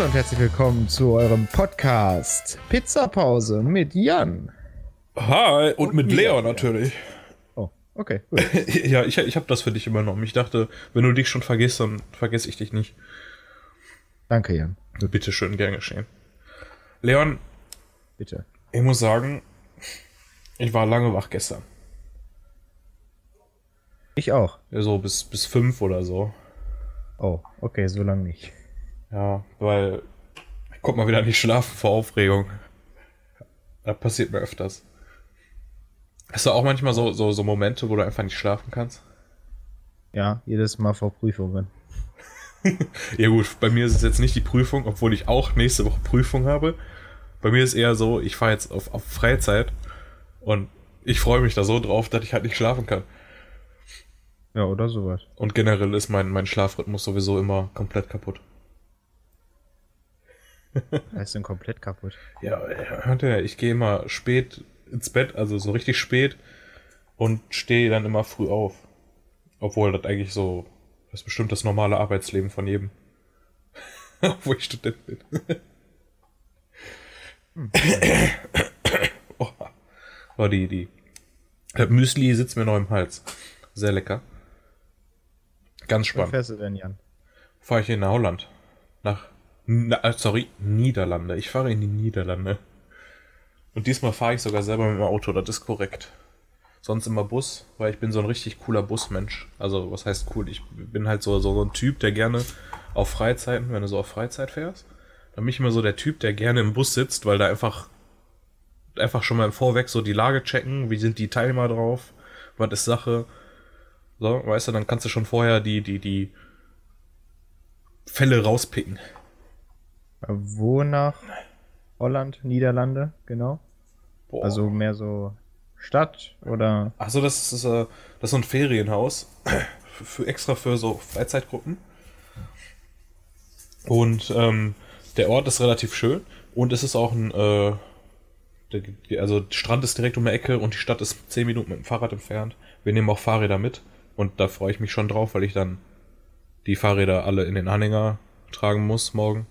Hallo und herzlich willkommen zu eurem Podcast Pizzapause mit Jan. Hi, und, mit Leo ja. natürlich. Oh, okay. Gut. ja, ich, ich habe das für dich übernommen. Ich dachte, wenn du dich schon vergisst, dann vergesse ich dich nicht. Danke, Jan. Bitte schön, gern geschehen. Leon. Bitte. Ich muss sagen, ich war lange wach gestern. Ich auch. Ja, so bis, bis fünf oder so. Oh, okay, so lange nicht. Ja, weil ich konnte mal wieder nicht schlafen vor Aufregung. Das passiert mir öfters. Hast du auch manchmal so, so, so Momente, wo du einfach nicht schlafen kannst? Ja, jedes Mal vor Prüfungen. ja gut, bei mir ist es jetzt nicht die Prüfung, obwohl ich auch nächste Woche Prüfung habe. Bei mir ist eher so, ich fahre jetzt auf, auf Freizeit und ich freue mich da so drauf, dass ich halt nicht schlafen kann. Ja, oder sowas. Und generell ist mein, mein Schlafrhythmus sowieso immer komplett kaputt. Er ist denn komplett kaputt? Ja, hört ihr, ich gehe immer spät ins Bett, also so richtig spät und stehe dann immer früh auf. Obwohl das eigentlich so, das ist bestimmt das normale Arbeitsleben von jedem. Wo ich Student bin. oh. oh, die, die. Das Müsli sitzt mir noch im Hals. Sehr lecker. Ganz spannend. Wo fährst du denn, Jan? Fahre ich in Holland. Nach na, äh, sorry, Niederlande. Ich fahre in die Niederlande. Und diesmal fahre ich sogar selber mit dem Auto, das ist korrekt. Sonst immer Bus, weil ich bin so ein richtig cooler Busmensch. Also, was heißt cool? Ich bin halt so, so, ein Typ, der gerne auf Freizeiten, wenn du so auf Freizeit fährst, dann bin ich immer so der Typ, der gerne im Bus sitzt, weil da einfach, einfach schon mal im Vorweg so die Lage checken, wie sind die Teilnehmer drauf, was ist Sache. So, weißt du, dann kannst du schon vorher die, die, die Fälle rauspicken. Wo nach Holland, Niederlande, genau? Boah. Also mehr so Stadt oder? Achso, das ist, äh, das ist so ein Ferienhaus. Für, extra für so Freizeitgruppen. Und ähm, der Ort ist relativ schön. Und es ist auch ein, äh, der, also der Strand ist direkt um die Ecke und die Stadt ist 10 Minuten mit dem Fahrrad entfernt. Wir nehmen auch Fahrräder mit. Und da freue ich mich schon drauf, weil ich dann die Fahrräder alle in den Anhänger tragen muss morgen.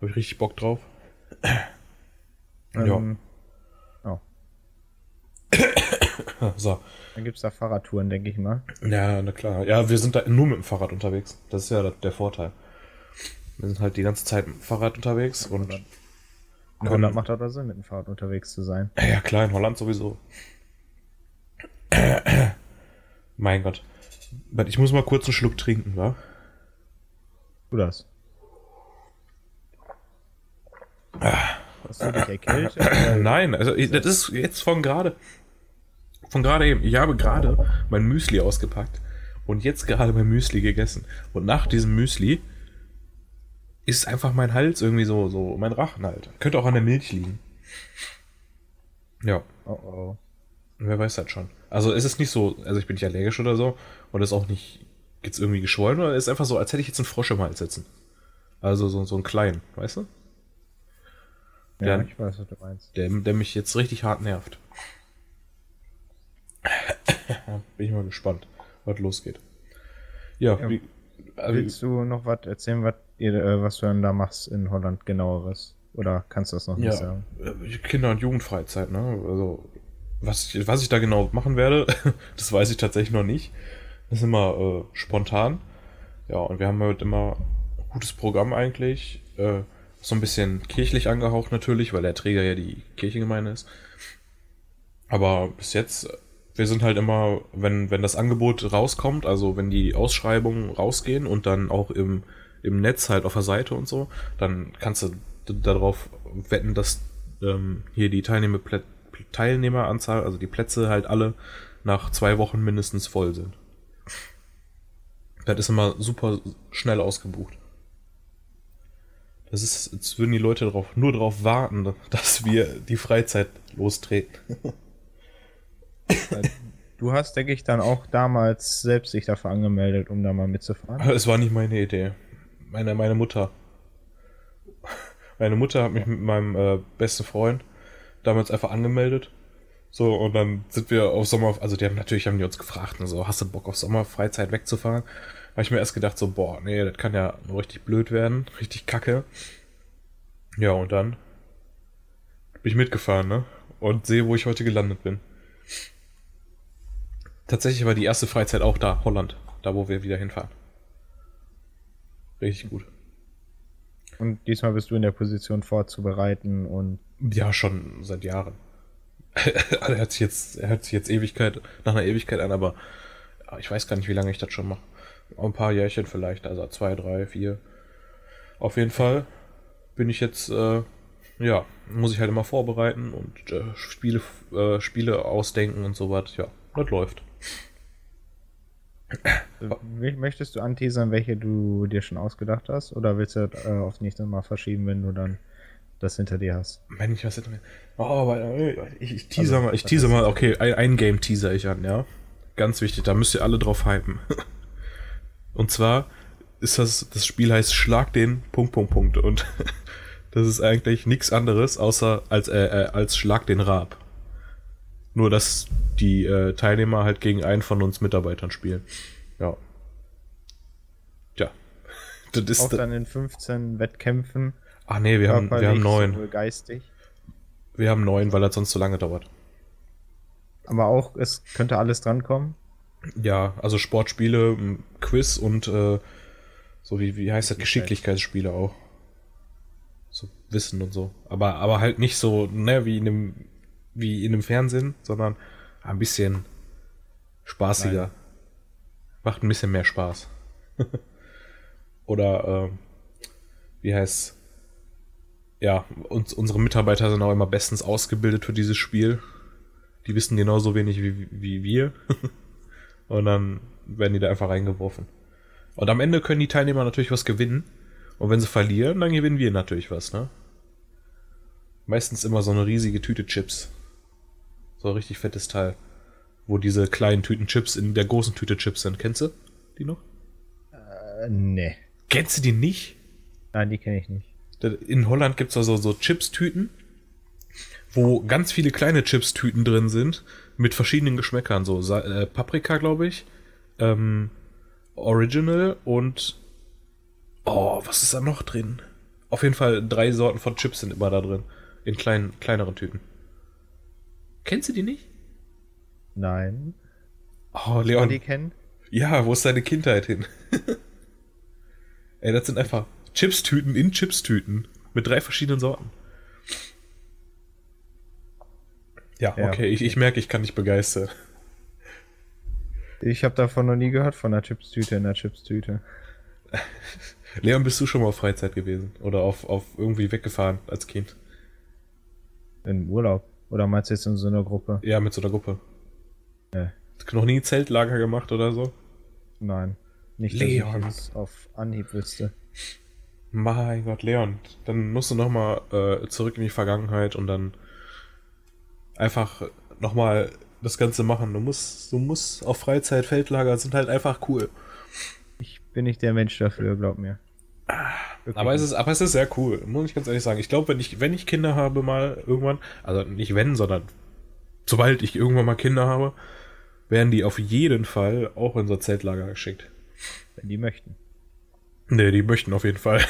Habe ich richtig Bock drauf. Ähm, ja. Oh. so. Dann gibt es da Fahrradtouren, denke ich mal. Ja, na klar. Ja, wir sind da nur mit dem Fahrrad unterwegs. Das ist ja der Vorteil. Wir sind halt die ganze Zeit mit dem Fahrrad unterwegs ja, und. In Holland macht das Sinn, mit dem Fahrrad unterwegs zu sein. Ja, klar, in Holland sowieso. mein Gott. Ich muss mal kurz einen Schluck trinken, wa? Du das. Hast du dich erkältet? Nein, also das ist jetzt von gerade. Von gerade eben. Ich habe gerade mein Müsli ausgepackt und jetzt gerade mein Müsli gegessen. Und nach diesem Müsli ist einfach mein Hals irgendwie so, so mein Rachen halt. Könnte auch an der Milch liegen. Ja. Oh oh. Wer weiß das schon. Also es ist nicht so, also ich bin nicht allergisch oder so und es ist auch nicht jetzt irgendwie geschwollen oder es ist einfach so, als hätte ich jetzt einen Frosch im Hals sitzen. Also so, so einen kleinen, weißt du? Ja, der, ich weiß, was du meinst. Der, der mich jetzt richtig hart nervt. Bin ich mal gespannt, was losgeht. Ja, ja wie, also, willst du noch was erzählen, was, ihr, äh, was du dann da machst in Holland genaueres? Oder kannst du das noch ja, nicht sagen? Äh, Kinder- und Jugendfreizeit, ne? Also, was ich, was ich da genau machen werde, das weiß ich tatsächlich noch nicht. Das ist immer äh, spontan. Ja, und wir haben halt immer ein gutes Programm eigentlich. Äh, so ein bisschen kirchlich angehaucht natürlich, weil der Träger ja die Kirchengemeinde ist. Aber bis jetzt, wir sind halt immer, wenn, wenn das Angebot rauskommt, also wenn die Ausschreibungen rausgehen und dann auch im, im Netz halt auf der Seite und so, dann kannst du darauf wetten, dass ähm, hier die Teilnehmer Teilnehmeranzahl, also die Plätze halt alle nach zwei Wochen mindestens voll sind. Das ist immer super schnell ausgebucht. Das ist, jetzt würden die Leute drauf, nur darauf warten, dass wir die Freizeit lostreten. Du hast, denke ich, dann auch damals selbst dich dafür angemeldet, um da mal mitzufahren. Es war nicht meine Idee. Meine, meine Mutter. Meine Mutter hat mich mit meinem äh, besten Freund damals einfach angemeldet. So, und dann sind wir auf Sommer, also die haben natürlich haben die uns gefragt, so, hast du Bock auf Sommerfreizeit wegzufahren? Habe ich mir erst gedacht, so, boah, nee, das kann ja nur richtig blöd werden, richtig kacke. Ja, und dann bin ich mitgefahren, ne? Und sehe, wo ich heute gelandet bin. Tatsächlich war die erste Freizeit auch da, Holland, da wo wir wieder hinfahren. Richtig gut. Und diesmal bist du in der Position vorzubereiten und. Ja, schon seit Jahren. er hört sich jetzt, er hört sich jetzt Ewigkeit, nach einer Ewigkeit an, aber ich weiß gar nicht, wie lange ich das schon mache. Ein paar Jährchen vielleicht, also zwei, drei, vier. Auf jeden Fall bin ich jetzt, äh, ja, muss ich halt immer vorbereiten und äh, Spiele, äh, Spiele ausdenken und so was. Ja, das läuft. Möchtest du anteasern, welche du dir schon ausgedacht hast? Oder willst du das äh, aufs nächste Mal verschieben, wenn du dann das hinter dir hast? Wenn ich was hinter mir. Oh, aber äh, ich, ich teaser also, mal, ich teaser mal, okay, ein, ein Game teaser ich an, ja. Ganz wichtig, da müsst ihr alle drauf hypen. Und zwar ist das, das Spiel heißt Schlag den Punkt, Punkt, Punkt. Und das ist eigentlich nichts anderes, außer als, äh, äh, als Schlag den Rab. Nur, dass die äh, Teilnehmer halt gegen einen von uns Mitarbeitern spielen. Ja. Tja. Das ist Auch dann in 15 Wettkämpfen. Ach nee, wir haben, wir haben neun. Geistig. Wir haben neun, weil das sonst zu lange dauert. Aber auch, es könnte alles drankommen. Ja, also Sportspiele, Quiz und äh, so wie, wie heißt das, Geschicklichkeitsspiele auch. So Wissen und so. Aber, aber halt nicht so, ne, wie in dem, wie in dem Fernsehen, sondern ein bisschen spaßiger. Nein. Macht ein bisschen mehr Spaß. Oder, äh, wie heißt ja, uns, unsere Mitarbeiter sind auch immer bestens ausgebildet für dieses Spiel. Die wissen genauso wenig wie, wie wir. und dann werden die da einfach reingeworfen. Und am Ende können die Teilnehmer natürlich was gewinnen. Und wenn sie verlieren, dann gewinnen wir natürlich was, ne? Meistens immer so eine riesige Tüte Chips. So ein richtig fettes Teil. Wo diese kleinen Tüten Chips in der großen Tüte Chips sind. Kennst du die noch? Äh, nee. Kennst du die nicht? Nein, die kenne ich nicht. In Holland gibt es also so Chips-Tüten wo ganz viele kleine Chips-Tüten drin sind mit verschiedenen Geschmäckern. So äh, Paprika, glaube ich, ähm, Original und oh, was ist da noch drin? Auf jeden Fall drei Sorten von Chips sind immer da drin. In kleinen, kleineren Tüten. Kennst du die nicht? Nein. Oh, Leon. die kennen? Ja, wo ist deine Kindheit hin? Ey, das sind einfach Chips-Tüten in Chips-Tüten. Mit drei verschiedenen Sorten. Ja, ja okay, Ich, ich merke, ich kann dich begeistern. Ich habe davon noch nie gehört, von einer Chipstüte in der Chipstüte. Leon, bist du schon mal auf Freizeit gewesen? Oder auf, auf irgendwie weggefahren als Kind? In Urlaub? Oder meinst du jetzt in so einer Gruppe? Ja, mit so einer Gruppe. Ja. Noch nie Zeltlager gemacht oder so? Nein. Nicht, Leon. dass ich das auf Anhieb wüsste. Mein Gott, Leon, dann musst du nochmal äh, zurück in die Vergangenheit und dann einfach nochmal das Ganze machen. Du musst, du musst auf Freizeit, Feldlager sind halt einfach cool. Ich bin nicht der Mensch dafür, glaub mir. Aber es, ist, aber es ist sehr cool, muss ich ganz ehrlich sagen. Ich glaube, wenn ich, wenn ich Kinder habe, mal irgendwann, also nicht wenn, sondern sobald ich irgendwann mal Kinder habe, werden die auf jeden Fall auch in so Zeltlager geschickt. Wenn die möchten. Nee, die möchten auf jeden Fall.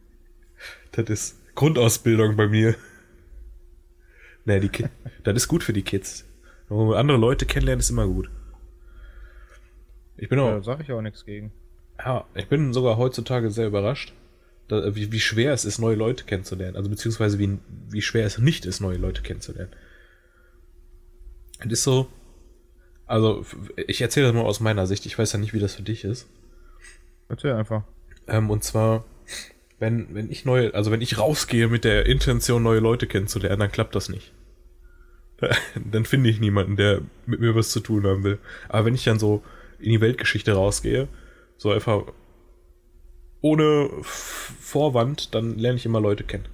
das ist Grundausbildung bei mir. Nee, die Ki das ist gut für die Kids. Andere Leute kennenlernen ist immer gut. Ich bin auch. Da sag ich auch nichts gegen. Ja, ich bin sogar heutzutage sehr überrascht, da, wie, wie schwer es ist, neue Leute kennenzulernen. Also beziehungsweise wie, wie schwer es nicht ist, neue Leute kennenzulernen. Es ist so. Also, ich erzähle das mal aus meiner Sicht. Ich weiß ja nicht, wie das für dich ist. Erzähl einfach. Ähm, und zwar, wenn, wenn ich neue, also wenn ich rausgehe mit der Intention, neue Leute kennenzulernen, dann klappt das nicht. dann finde ich niemanden, der mit mir was zu tun haben will. Aber wenn ich dann so in die Weltgeschichte rausgehe, so einfach ohne Vorwand, dann lerne ich immer Leute kennen.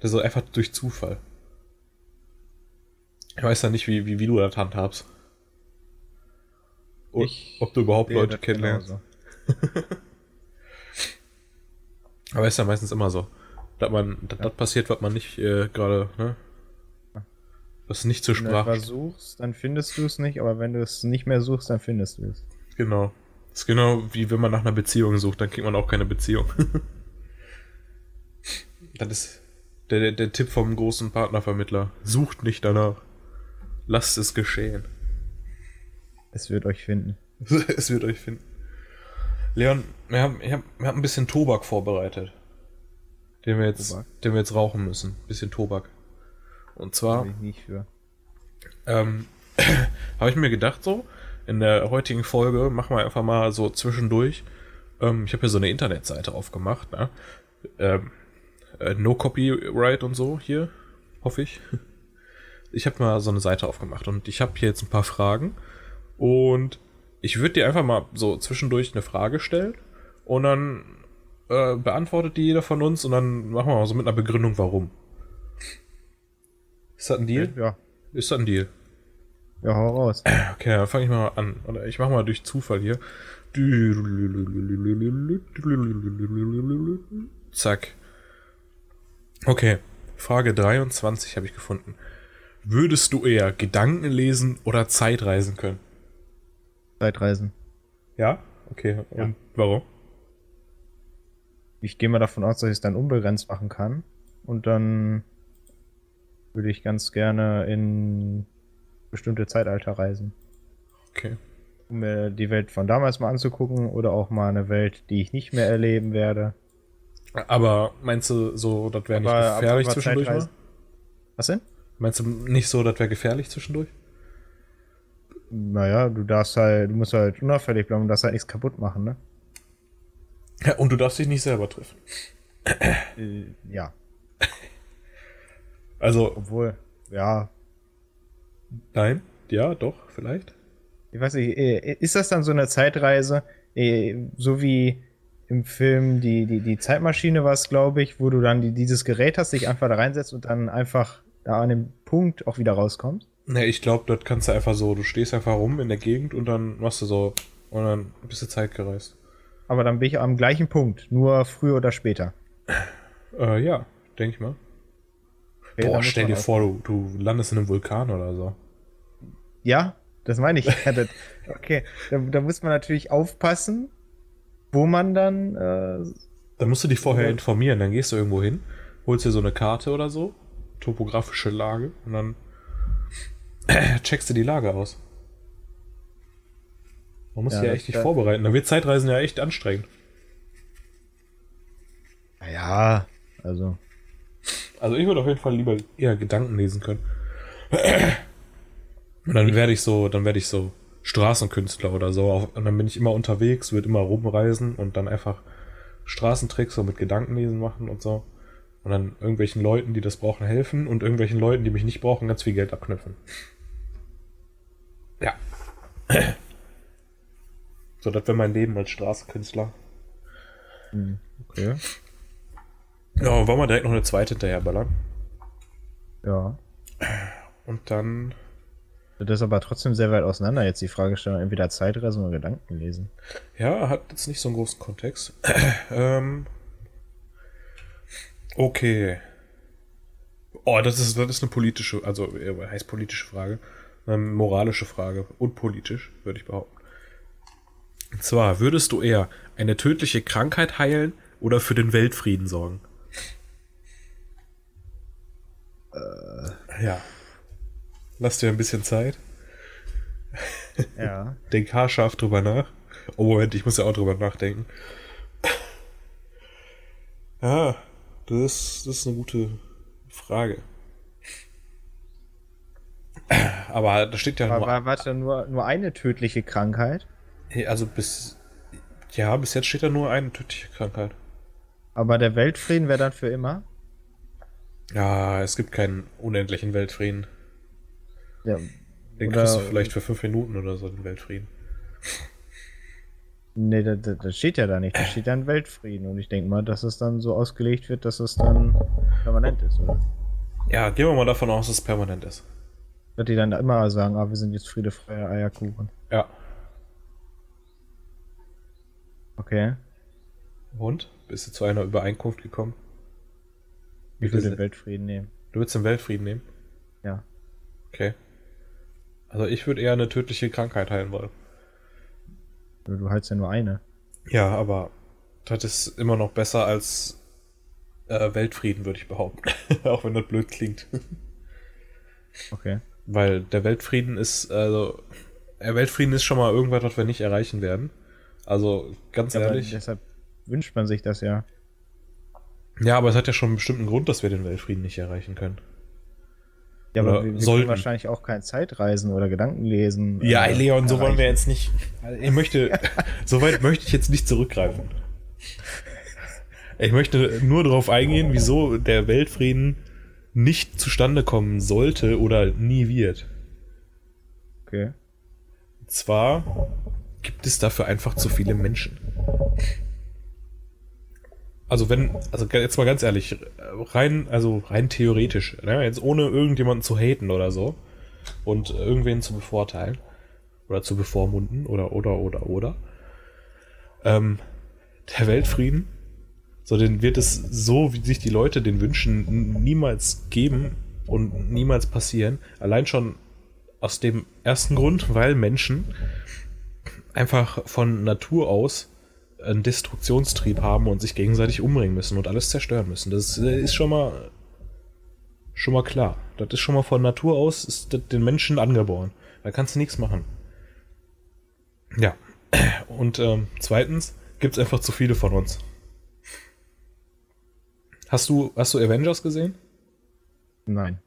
Das ist einfach durch Zufall. Ich weiß ja nicht, wie, wie, wie du das handhabst. Und ich ob du überhaupt Leute kennenlernst. Aber ist ja meistens immer so. Dass man, dass ja. das passiert, was man nicht äh, gerade, ne? Was nicht zur Sprache. Wenn du etwas suchst, dann findest du es nicht, aber wenn du es nicht mehr suchst, dann findest du es. Genau. Das ist genau wie wenn man nach einer Beziehung sucht, dann kriegt man auch keine Beziehung. das ist der, der, der Tipp vom großen Partnervermittler. Sucht nicht danach. Lasst es geschehen. Es wird euch finden. es wird euch finden. Leon, wir haben, wir haben, wir haben ein bisschen Tobak vorbereitet. Den wir jetzt, Tobak? den wir jetzt rauchen müssen. Ein bisschen Tobak. Und zwar. Ich nicht für. Ähm, habe ich mir gedacht so, in der heutigen Folge machen wir einfach mal so zwischendurch. Ähm, ich habe hier so eine Internetseite aufgemacht, ne? Ähm, äh, no Copyright und so hier, hoffe ich. Ich habe mal so eine Seite aufgemacht und ich habe hier jetzt ein paar Fragen und ich würde dir einfach mal so zwischendurch eine Frage stellen und dann äh, beantwortet die jeder von uns und dann machen wir mal so mit einer Begründung, warum. Ist das ein Deal? Ja. Ist das ein Deal? Ja, hau raus. Okay, dann fange ich mal an. Oder ich mache mal durch Zufall hier. Zack. Okay, Frage 23 habe ich gefunden. Würdest du eher Gedanken lesen oder Zeitreisen können? Zeitreisen. Ja? Okay. Und ja. warum? Ich gehe mal davon aus, dass ich es dann unbegrenzt machen kann. Und dann würde ich ganz gerne in bestimmte Zeitalter reisen. Okay. Um mir die Welt von damals mal anzugucken oder auch mal eine Welt, die ich nicht mehr erleben werde. Aber meinst du so, das wäre nicht aber, gefährlich aber zwischendurch? Mal? Was denn? Meinst du nicht so, das wäre gefährlich zwischendurch? Naja, du darfst halt, du musst halt unauffällig bleiben und darfst halt nichts kaputt machen, ne? Ja, und du darfst dich nicht selber treffen. Äh, ja. Also. Obwohl, ja. Nein, ja, doch, vielleicht. Ich weiß nicht, äh, ist das dann so eine Zeitreise, äh, so wie im Film die, die, die Zeitmaschine war es, glaube ich, wo du dann die, dieses Gerät hast, dich einfach da reinsetzt und dann einfach da an dem Punkt auch wieder rauskommst? Ne, ich glaube, dort kannst du einfach so, du stehst einfach rum in der Gegend und dann machst du so und dann bist du Zeit gereist. Aber dann bin ich am gleichen Punkt, nur früher oder später. Äh, ja, denke ich mal. Okay, Boah, stell dir vor, du, du landest in einem Vulkan oder so. Ja, das meine ich. okay, da, da muss man natürlich aufpassen, wo man dann. Äh, dann musst du dich vorher informieren. Dann gehst du irgendwo hin, holst dir so eine Karte oder so, topografische Lage, und dann checkst du die Lage aus. Man muss ja, ja echt nicht vorbereiten. Da wird Zeitreisen ja echt anstrengend. Naja, also. Also ich würde auf jeden Fall lieber eher Gedanken lesen können. Und dann werde ich so, dann werde ich so Straßenkünstler oder so. Und dann bin ich immer unterwegs, würde immer rumreisen und dann einfach Straßentricks so mit Gedankenlesen machen und so. Und dann irgendwelchen Leuten, die das brauchen, helfen und irgendwelchen Leuten, die mich nicht brauchen, ganz viel Geld abknüpfen. Ja. So, das wäre mein Leben als Straßenkünstler. Hm, okay. Ja, wollen wir direkt noch eine zweite hinterherballern? Ja. Und dann das ist aber trotzdem sehr weit auseinander jetzt die Fragestellung, entweder Zeitreisen oder Gedanken lesen. Ja, hat jetzt nicht so einen großen Kontext. ähm, okay. Oh, das ist, das ist eine politische, also heißt politische Frage. Eine moralische Frage. Und politisch, würde ich behaupten. Und zwar, würdest du eher eine tödliche Krankheit heilen oder für den Weltfrieden sorgen? Äh, ja. Lass dir ein bisschen Zeit. Ja. Denk haarscharf drüber nach. Oh, Moment, ich muss ja auch drüber nachdenken. Ja, das, das ist eine gute Frage. Aber da steht ja Aber nur. Warte, nur, nur eine tödliche Krankheit? Also bis. Ja, bis jetzt steht da nur eine tödliche Krankheit. Aber der Weltfrieden wäre dann für immer? Ja, es gibt keinen unendlichen Weltfrieden. Ja. Den oder, kriegst du vielleicht für fünf Minuten oder so, den Weltfrieden. Nee, das, das steht ja da nicht. Da steht dann Weltfrieden. Und ich denke mal, dass es dann so ausgelegt wird, dass es dann permanent ist, oder? Ja, gehen wir mal davon aus, dass es permanent ist. Dass die dann immer sagen, ah, wir sind jetzt friedefreier Eierkuchen. Ja. Okay. Und? Bist du zu einer Übereinkunft gekommen? Ich würde den Weltfrieden nehmen. Du willst den Weltfrieden nehmen? Ja. Okay. Also ich würde eher eine tödliche Krankheit heilen wollen. Du hast ja nur eine. Ja, aber das ist immer noch besser als äh, Weltfrieden, würde ich behaupten. Auch wenn das blöd klingt. Okay. Weil der Weltfrieden ist, also, der Weltfrieden ist schon mal irgendwas, was wir nicht erreichen werden. Also, ganz Ja, ehrlich. deshalb wünscht man sich das ja. Ja, aber es hat ja schon einen bestimmten Grund, dass wir den Weltfrieden nicht erreichen können. Ja, Oder aber wir, wir sollten. wahrscheinlich auch kein Zeitreisen oder Gedanken lesen. Ja, äh, Leon, so wollen wir jetzt nicht. Ich möchte, so weit möchte ich jetzt nicht zurückgreifen. Ich möchte nur darauf eingehen, wieso der Weltfrieden nicht zustande kommen sollte oder nie wird. Okay. Und zwar gibt es dafür einfach zu viele Menschen. Also wenn, also jetzt mal ganz ehrlich, rein, also rein theoretisch, ne, jetzt ohne irgendjemanden zu haten oder so und irgendwen zu bevorteilen oder zu bevormunden oder oder oder oder, ähm, der Weltfrieden, so den wird es so, wie sich die Leute den wünschen, niemals geben und niemals passieren. Allein schon aus dem ersten Grund, weil Menschen einfach von Natur aus einen Destruktionstrieb haben und sich gegenseitig umbringen müssen und alles zerstören müssen. Das äh, ist schon mal schon mal klar. Das ist schon mal von Natur aus ist das den Menschen angeboren. Da kannst du nichts machen. Ja. Und ähm, zweitens gibt es einfach zu viele von uns. Hast du, hast du Avengers gesehen? Nein.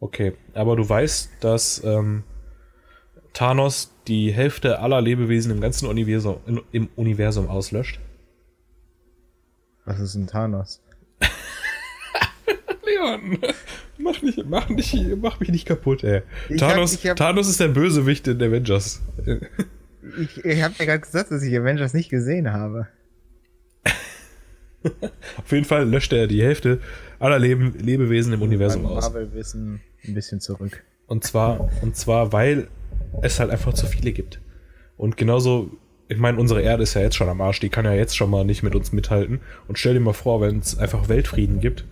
Okay, aber du weißt, dass ähm, Thanos die Hälfte aller Lebewesen im ganzen Universum, in, im Universum auslöscht. Was ist ein Thanos? Leon, mach, nicht, mach, nicht, mach mich nicht kaputt, ey. Ich Thanos, hab- hab- Thanos ist der Bösewicht in Avengers. Ich, ich habe ja gerade gesagt, dass ich Avengers nicht gesehen habe. Auf jeden Fall löscht er die Hälfte aller Leben, Lebewesen im Universum Beim aus. Marvel-Wissen ein bisschen zurück. Und zwar, und zwar, weil es halt einfach zu viele gibt. Und genauso, ich meine, unsere Erde ist ja jetzt schon am Arsch, die kann ja jetzt schon mal nicht mit uns mithalten. Und stell dir mal vor, wenn es einfach Weltfrieden gibt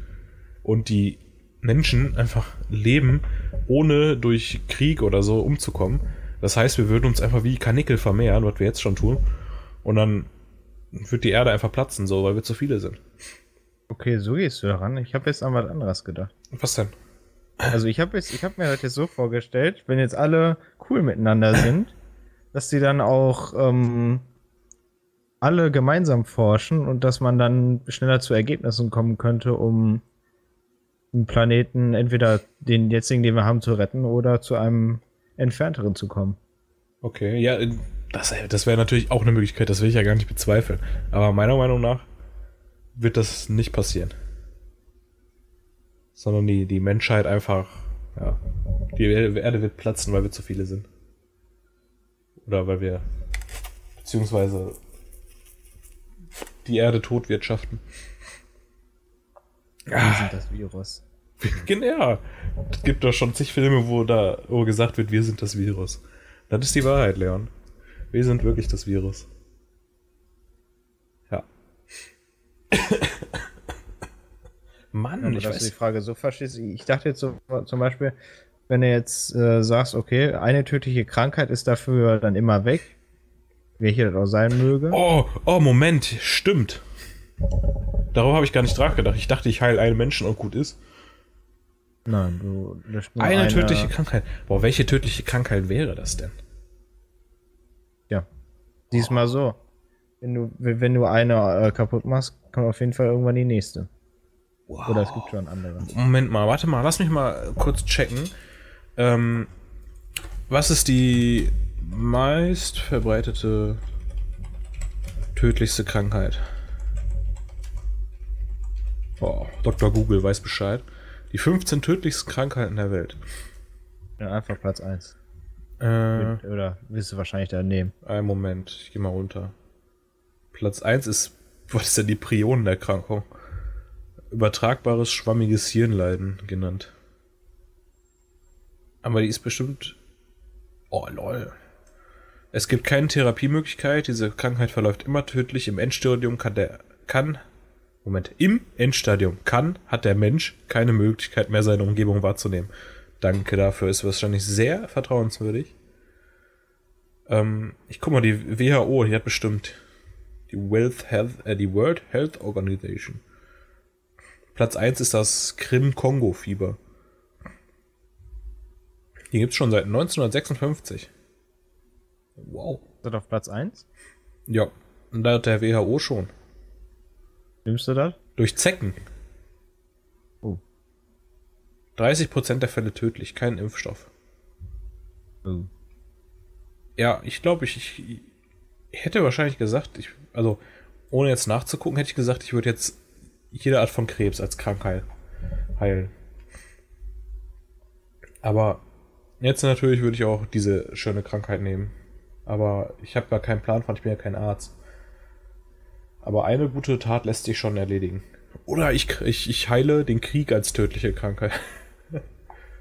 und die Menschen einfach leben, ohne durch Krieg oder so umzukommen. Das heißt, wir würden uns einfach wie Kanickel vermehren, was wir jetzt schon tun. Und dann wird die Erde einfach platzen, so, weil wir zu viele sind. Okay, so gehst du daran. Ich habe jetzt an was anderes gedacht. Was denn? Also ich habe ich hab mir das jetzt so vorgestellt, wenn jetzt alle cool miteinander sind, dass die dann auch ähm, alle gemeinsam forschen und dass man dann schneller zu Ergebnissen kommen könnte, um einen Planeten entweder den jetzigen, den wir haben, zu retten oder zu einem entfernteren zu kommen. Okay, ja, das, das wäre natürlich auch eine Möglichkeit, das will ich ja gar nicht bezweifeln. Aber meiner Meinung nach wird das nicht passieren. Sondern die, die Menschheit einfach, ja, die Erde wird platzen, weil wir zu viele sind. Oder weil wir, beziehungsweise die Erde totwirtschaften. Wir sind das Virus. Genau. Es gibt doch schon zig Filme, wo da wo gesagt wird, wir sind das Virus. Das ist die Wahrheit, Leon. Wir sind wirklich das Virus. Mann, Aber ich dass du die weiß. Frage so verstehst, ich dachte jetzt so, zum Beispiel, wenn du jetzt äh, sagst, okay, eine tödliche Krankheit ist dafür dann immer weg, welche das auch sein möge. Oh, oh, Moment, stimmt. Darüber habe ich gar nicht nachgedacht. Ich dachte, ich heile einen Menschen und gut ist. Nein, du löscht nur Eine tödliche Krankheit. Boah, welche tödliche Krankheit wäre das denn? Ja. Diesmal so. Wenn du, wenn wenn du eine äh, kaputt machst, kommt auf jeden Fall irgendwann die nächste. Wow. Oder es gibt schon andere. Moment mal, warte mal, lass mich mal kurz checken. Ähm, was ist die meist verbreitete tödlichste Krankheit? Boah, Dr. Google weiß Bescheid. Die 15 tödlichsten Krankheiten der Welt. Ja, einfach Platz 1. Äh, Oder wirst du wahrscheinlich daneben. einen Moment, ich geh mal runter. Platz 1 ist, was ist denn die Prionenerkrankung? Übertragbares schwammiges Hirnleiden genannt. Aber die ist bestimmt. Oh lol. Es gibt keine Therapiemöglichkeit. Diese Krankheit verläuft immer tödlich. Im Endstadium kann der kann Moment im Endstadium kann hat der Mensch keine Möglichkeit mehr seine Umgebung wahrzunehmen. Danke dafür. Ist wahrscheinlich sehr vertrauenswürdig. Ähm, ich guck mal, die WHO, die hat bestimmt die, Health, äh, die World Health Organization. Platz 1 ist das Krim-Kongo-Fieber. Die gibt es schon seit 1956. Wow. Ist das auf Platz 1? Ja, und da hat der WHO schon. Nimmst du das? Durch Zecken. Oh. 30% der Fälle tödlich, kein Impfstoff. Oh. Ja, ich glaube, ich, ich, ich, hätte wahrscheinlich gesagt, ich, also ohne jetzt nachzugucken, hätte ich gesagt, ich würde jetzt jede Art von Krebs als Krankheit heilen. Aber jetzt natürlich würde ich auch diese schöne Krankheit nehmen. Aber ich habe gar keinen Plan von, ich bin ja kein Arzt. Aber eine gute Tat lässt sich schon erledigen. Oder ich, ich, ich heile den Krieg als tödliche Krankheit.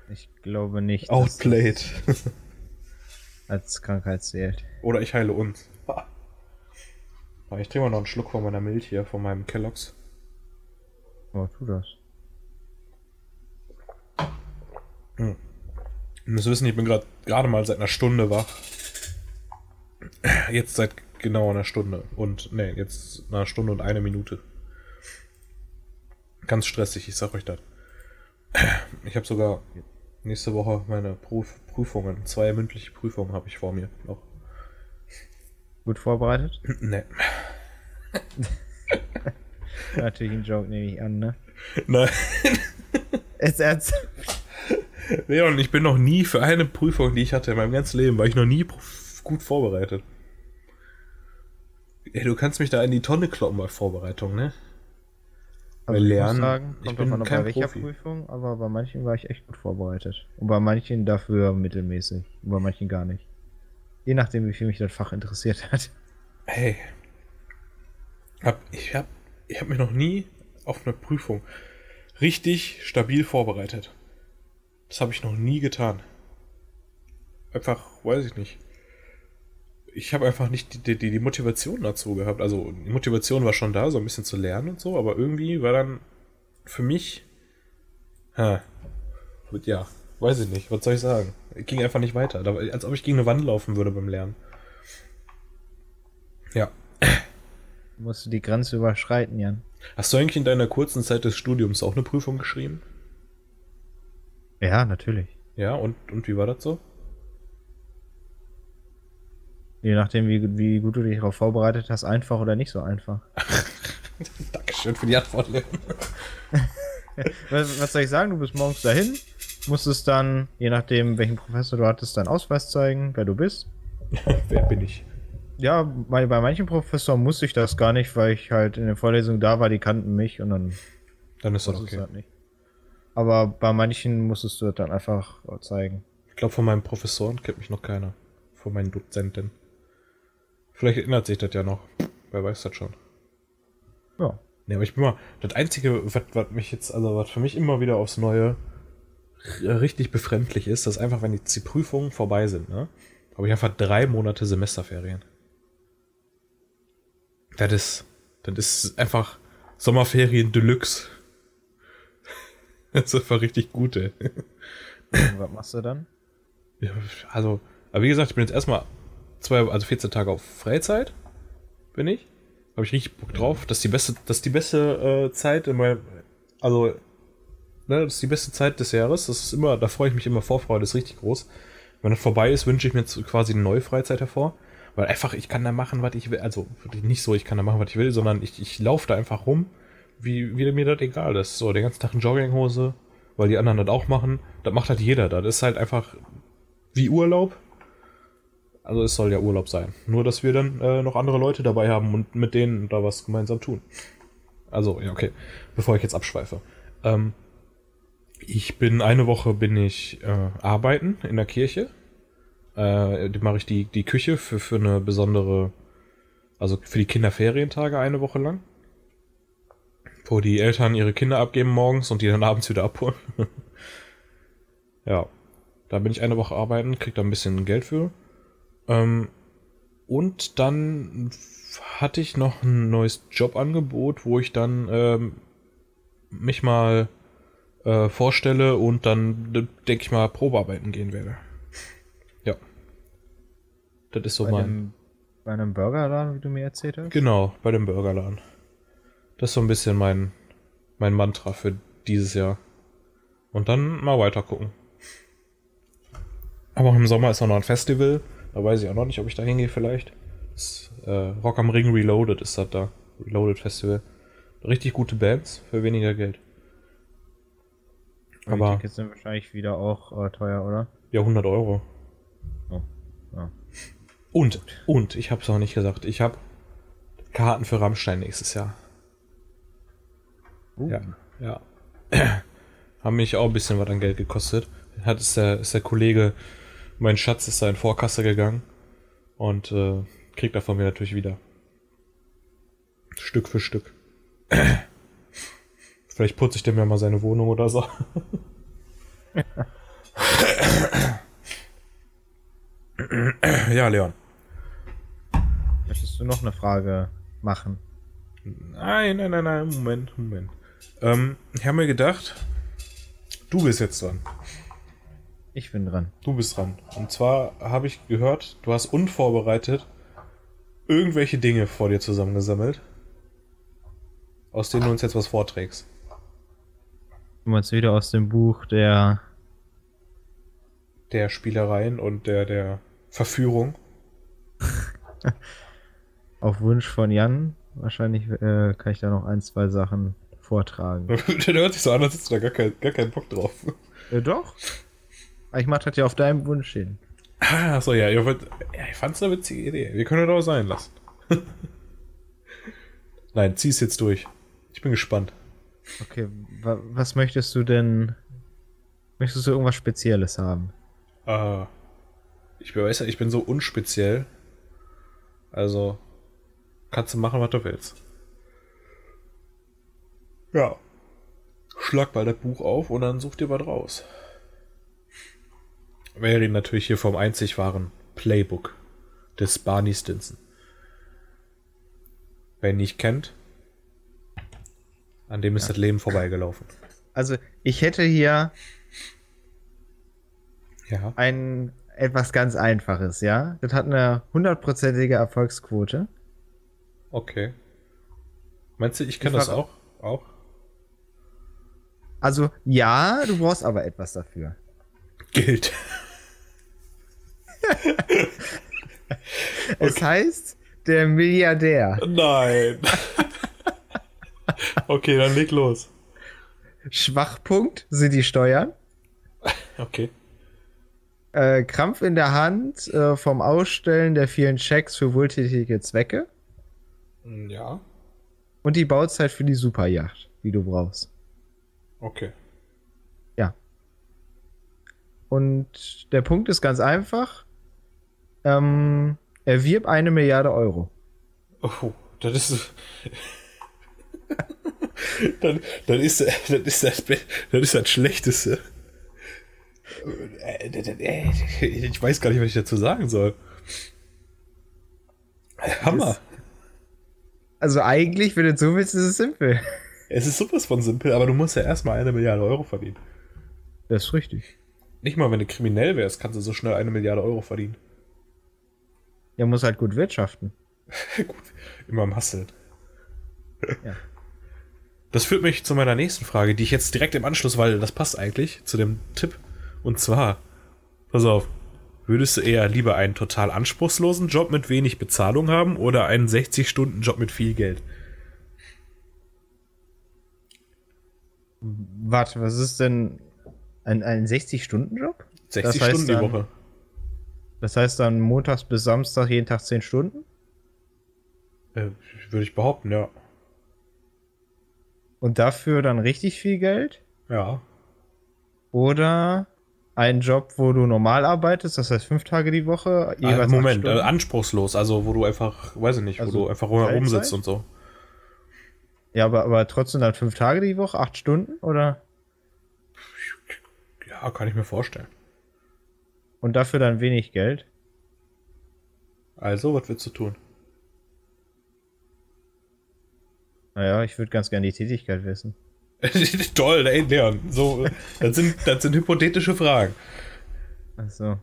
Ich glaube nicht. Outplayed. als Krankheit zählt. Oder ich heile uns. Ich trinke mal noch einen Schluck von meiner Milch hier, von meinem Kelloggs. Oh, tu das. Hm. Ihr müsst wissen, ich bin gerade mal seit einer Stunde wach. Jetzt seit genau einer Stunde. Und, ne, jetzt einer Stunde und eine Minute. Ganz stressig, ich sag euch das. Ich habe sogar nächste Woche meine Prüf Prüfungen, zwei mündliche Prüfungen habe ich vor mir noch. Gut vorbereitet? Ne. Natürlich ein Joke, nehme ich an, ne? Nein. Ist ernst? Leon, ich bin noch nie für eine Prüfung, die ich hatte in meinem ganzen Leben, war ich noch nie gut vorbereitet. Ey, du kannst mich da in die Tonne kloppen bei Vorbereitung, ne? Also Bei Lernen. Ich, sagen, ich bin kein bei welcher Profi. Prüfung, aber bei manchen war ich echt gut vorbereitet. Und bei manchen dafür mittelmäßig. Und bei manchen gar nicht. Je nachdem, wie viel mich das Fach interessiert hat. Hey. Hab, ich hab, ich hab mich noch nie auf eine Prüfung richtig stabil vorbereitet. Das habe ich noch nie getan. Einfach, weiß ich nicht. Ich habe einfach nicht die, die, die Motivation dazu gehabt. Also die Motivation war schon da, so ein bisschen zu lernen und so, aber irgendwie war dann für mich, ha, ja, weiß ich nicht, was soll ich sagen? Ich ging einfach nicht weiter, als ob ich gegen eine Wand laufen würde beim Lernen. Ja. Musst du die Grenze überschreiten, Jan. Hast du eigentlich in deiner kurzen Zeit des Studiums auch eine Prüfung geschrieben? Ja, natürlich. Ja, und, und wie war das so? Je nachdem, wie, wie gut du dich darauf vorbereitet hast, einfach oder nicht so einfach. Dankeschön für die Antwort, Leon. was, was, soll ich sagen? Du bist morgens dahin, musstest dann, je nachdem, welchen Professor du hattest, deinen Ausweis zeigen, wer du bist. wer bin ich? Ja, bei, bei manchen Professoren musste ich das gar nicht, weil ich halt in der Vorlesung da war, die kannten mich und dann. Dann ist das okay. Halt nicht. Aber bei manchen musstest du dann einfach zeigen. Ich glaube, von meinen Professoren kennt mich noch keiner. Von meinen Dozenten. Vielleicht erinnert sich das ja noch. Wer weiß das schon. Ja. Nee, aber ich bin mal. Das Einzige, was, was mich jetzt, also was für mich immer wieder aufs Neue richtig befremdlich ist, dass einfach, wenn jetzt die Prüfungen vorbei sind, ne? Habe ich einfach drei Monate Semesterferien. Das ist. Das ist einfach Sommerferien Deluxe. Das ist einfach richtig gut, ey. Was machst du dann? Ja, also, aber wie gesagt, ich bin jetzt erstmal zwei, also 14 Tage auf Freizeit. Bin ich. Habe ich richtig Bock drauf. Das ist die beste, das ist die beste äh, Zeit in meinem. Also, ne, das ist die beste Zeit des Jahres. Das ist immer, da freue ich mich immer Vorfreude, das ist richtig groß. Wenn das vorbei ist, wünsche ich mir jetzt quasi eine neue Freizeit hervor. Weil einfach, ich kann da machen, was ich will. Also nicht so, ich kann da machen, was ich will, sondern ich, ich laufe da einfach rum wie, wie mir das egal ist. So, den ganzen Tag in Jogginghose, weil die anderen das auch machen. Das macht halt jeder. Das ist halt einfach wie Urlaub. Also es soll ja Urlaub sein. Nur, dass wir dann äh, noch andere Leute dabei haben und mit denen da was gemeinsam tun. Also, ja, okay. Bevor ich jetzt abschweife. Ähm, ich bin, eine Woche bin ich äh, arbeiten in der Kirche. Äh, mache ich die, die Küche für, für eine besondere, also für die Kinderferientage eine Woche lang wo die Eltern ihre Kinder abgeben morgens und die dann abends wieder abholen. ja, da bin ich eine Woche arbeiten, krieg da ein bisschen Geld für. Ähm, und dann hatte ich noch ein neues Jobangebot, wo ich dann ähm, mich mal äh, vorstelle und dann, denke ich mal, Probearbeiten gehen werde. Das ist so bei, mein. einem, bei einem Burgerladen, wie du mir erzählt hast? Genau, bei dem Burgerladen. Das ist so ein bisschen mein, mein Mantra für dieses Jahr. Und dann mal weiter gucken. Aber im Sommer ist auch noch ein Festival. Da weiß ich auch noch nicht, ob ich da hingehe vielleicht. Das, äh, Rock am Ring Reloaded ist das da. Reloaded Festival. Richtig gute Bands für weniger Geld. Die Aber Tickets sind wahrscheinlich wieder auch äh, teuer, oder? ja, 100 Euro. Oh, ja. Und, und, ich hab's auch nicht gesagt, ich hab Karten für Rammstein nächstes Jahr. Uh, Ja. Ja. Haben mich auch ein bisschen was an Geld gekostet. Hat ist der, ist der Kollege, mein Schatz ist da in Vorkasse gegangen und äh, kriegt davon mir natürlich wieder. Stück für Stück. Vielleicht putze ich dem ja mal seine Wohnung oder so. ja, Leon. Möchtest du noch eine Frage machen? Nein, nein, nein, nein, Moment, Moment. Ähm, ich habe mir gedacht, du bist jetzt dran. Ich bin dran. Du bist dran. Und zwar habe ich gehört, du hast unvorbereitet irgendwelche Dinge vor dir zusammengesammelt, aus denen du uns jetzt was vorträgst. Du meinst wieder aus dem Buch der. Der Spielereien und der, der Verführung. Auf Wunsch von Jan. Wahrscheinlich äh, kann ich da noch ein, zwei Sachen vortragen. der hört sich so an, als hättest du da gar, kein, gar keinen Bock drauf. äh, doch. Aber Ich mach das ja auf deinem Wunsch hin. Ah, Achso, ja, ja, ich fand's eine witzige Idee. Wir können das auch sein lassen. Nein, zieh's jetzt durch. Ich bin gespannt. Okay, wa was möchtest du denn? Möchtest du irgendwas Spezielles haben? Äh, ich weiß ja, ich bin so unspeziell. Also, kannst du machen, was du willst. Ja. Schlag mal das Buch auf und dann such dir was raus. Wir reden natürlich hier vom einzig wahren Playbook des Barney Stinson. Wer ihn nicht kennt, an dem ist das Leben vorbeigelaufen. Also, ich hätte hier Ja. ein etwas ganz Einfaches, ja? Das hat eine hundertprozentige Erfolgsquote. Okay. Meinst du, ich kenne Ich das auch? Auch? Also, ja, du brauchst aber etwas dafür. Geld. Es heißt, der Milliardär. Nein. okay, dann leg los. Schwachpunkt sind die Steuern. Okay. Äh, Krampf in der Hand äh, vom Ausstellen der vielen Schecks für wohltätige Zwecke. Ja. Und die Bauzeit für die Superjacht, die du brauchst. Okay. Und der Punkt ist ganz einfach. Ähm, erwirb eine Milliarde Euro. Oh, das ist. dann, dann, ist, das ist das, das ist das Schlechteste. Äh, äh, Ich weiß gar nicht, was ich dazu sagen soll. Hammer. Also eigentlich, wenn du so willst, ist es simpel. Es ist sowas von simpel, aber du musst ja erstmal eine Milliarde Euro verdienen. Das ist richtig. Nicht mal, wenn du kriminell wärst, kannst du so schnell eine Milliarde Euro verdienen. Der muss halt gut wirtschaften. Gut, immer am Hasseln. Ja. Das führt mich zu meiner nächsten Frage, die ich jetzt direkt im Anschluss, weil das passt eigentlich zu dem Tipp. Und zwar, pass auf, würdest du eher lieber einen total anspruchslosen Job mit wenig Bezahlung haben oder einen 60-Stunden-Job mit viel Geld? Warte, was ist denn ein, ein 60-Stunden-Job? 60 Das heißt Stunden die dann- Woche. Das heißt dann montags bis Samstag jeden Tag 10 Stunden? Äh, würde ich behaupten, ja. Und dafür dann richtig viel Geld? Ja. Oder ein Job, wo du normal arbeitest, das heißt fünf Tage die Woche, Äh, acht Moment, äh, anspruchslos, also wo du einfach, weiß ich nicht, Also wo du einfach rumsitzt und so. Ja, aber, aber trotzdem dann fünf Tage die Woche, acht Stunden, oder? Ja, kann ich mir vorstellen. Und dafür dann wenig Geld? Also, was willst du tun? Naja, ich würde ganz gerne die Tätigkeit wissen. Toll, ey, Leon. So, das sind, das sind hypothetische Fragen. Also,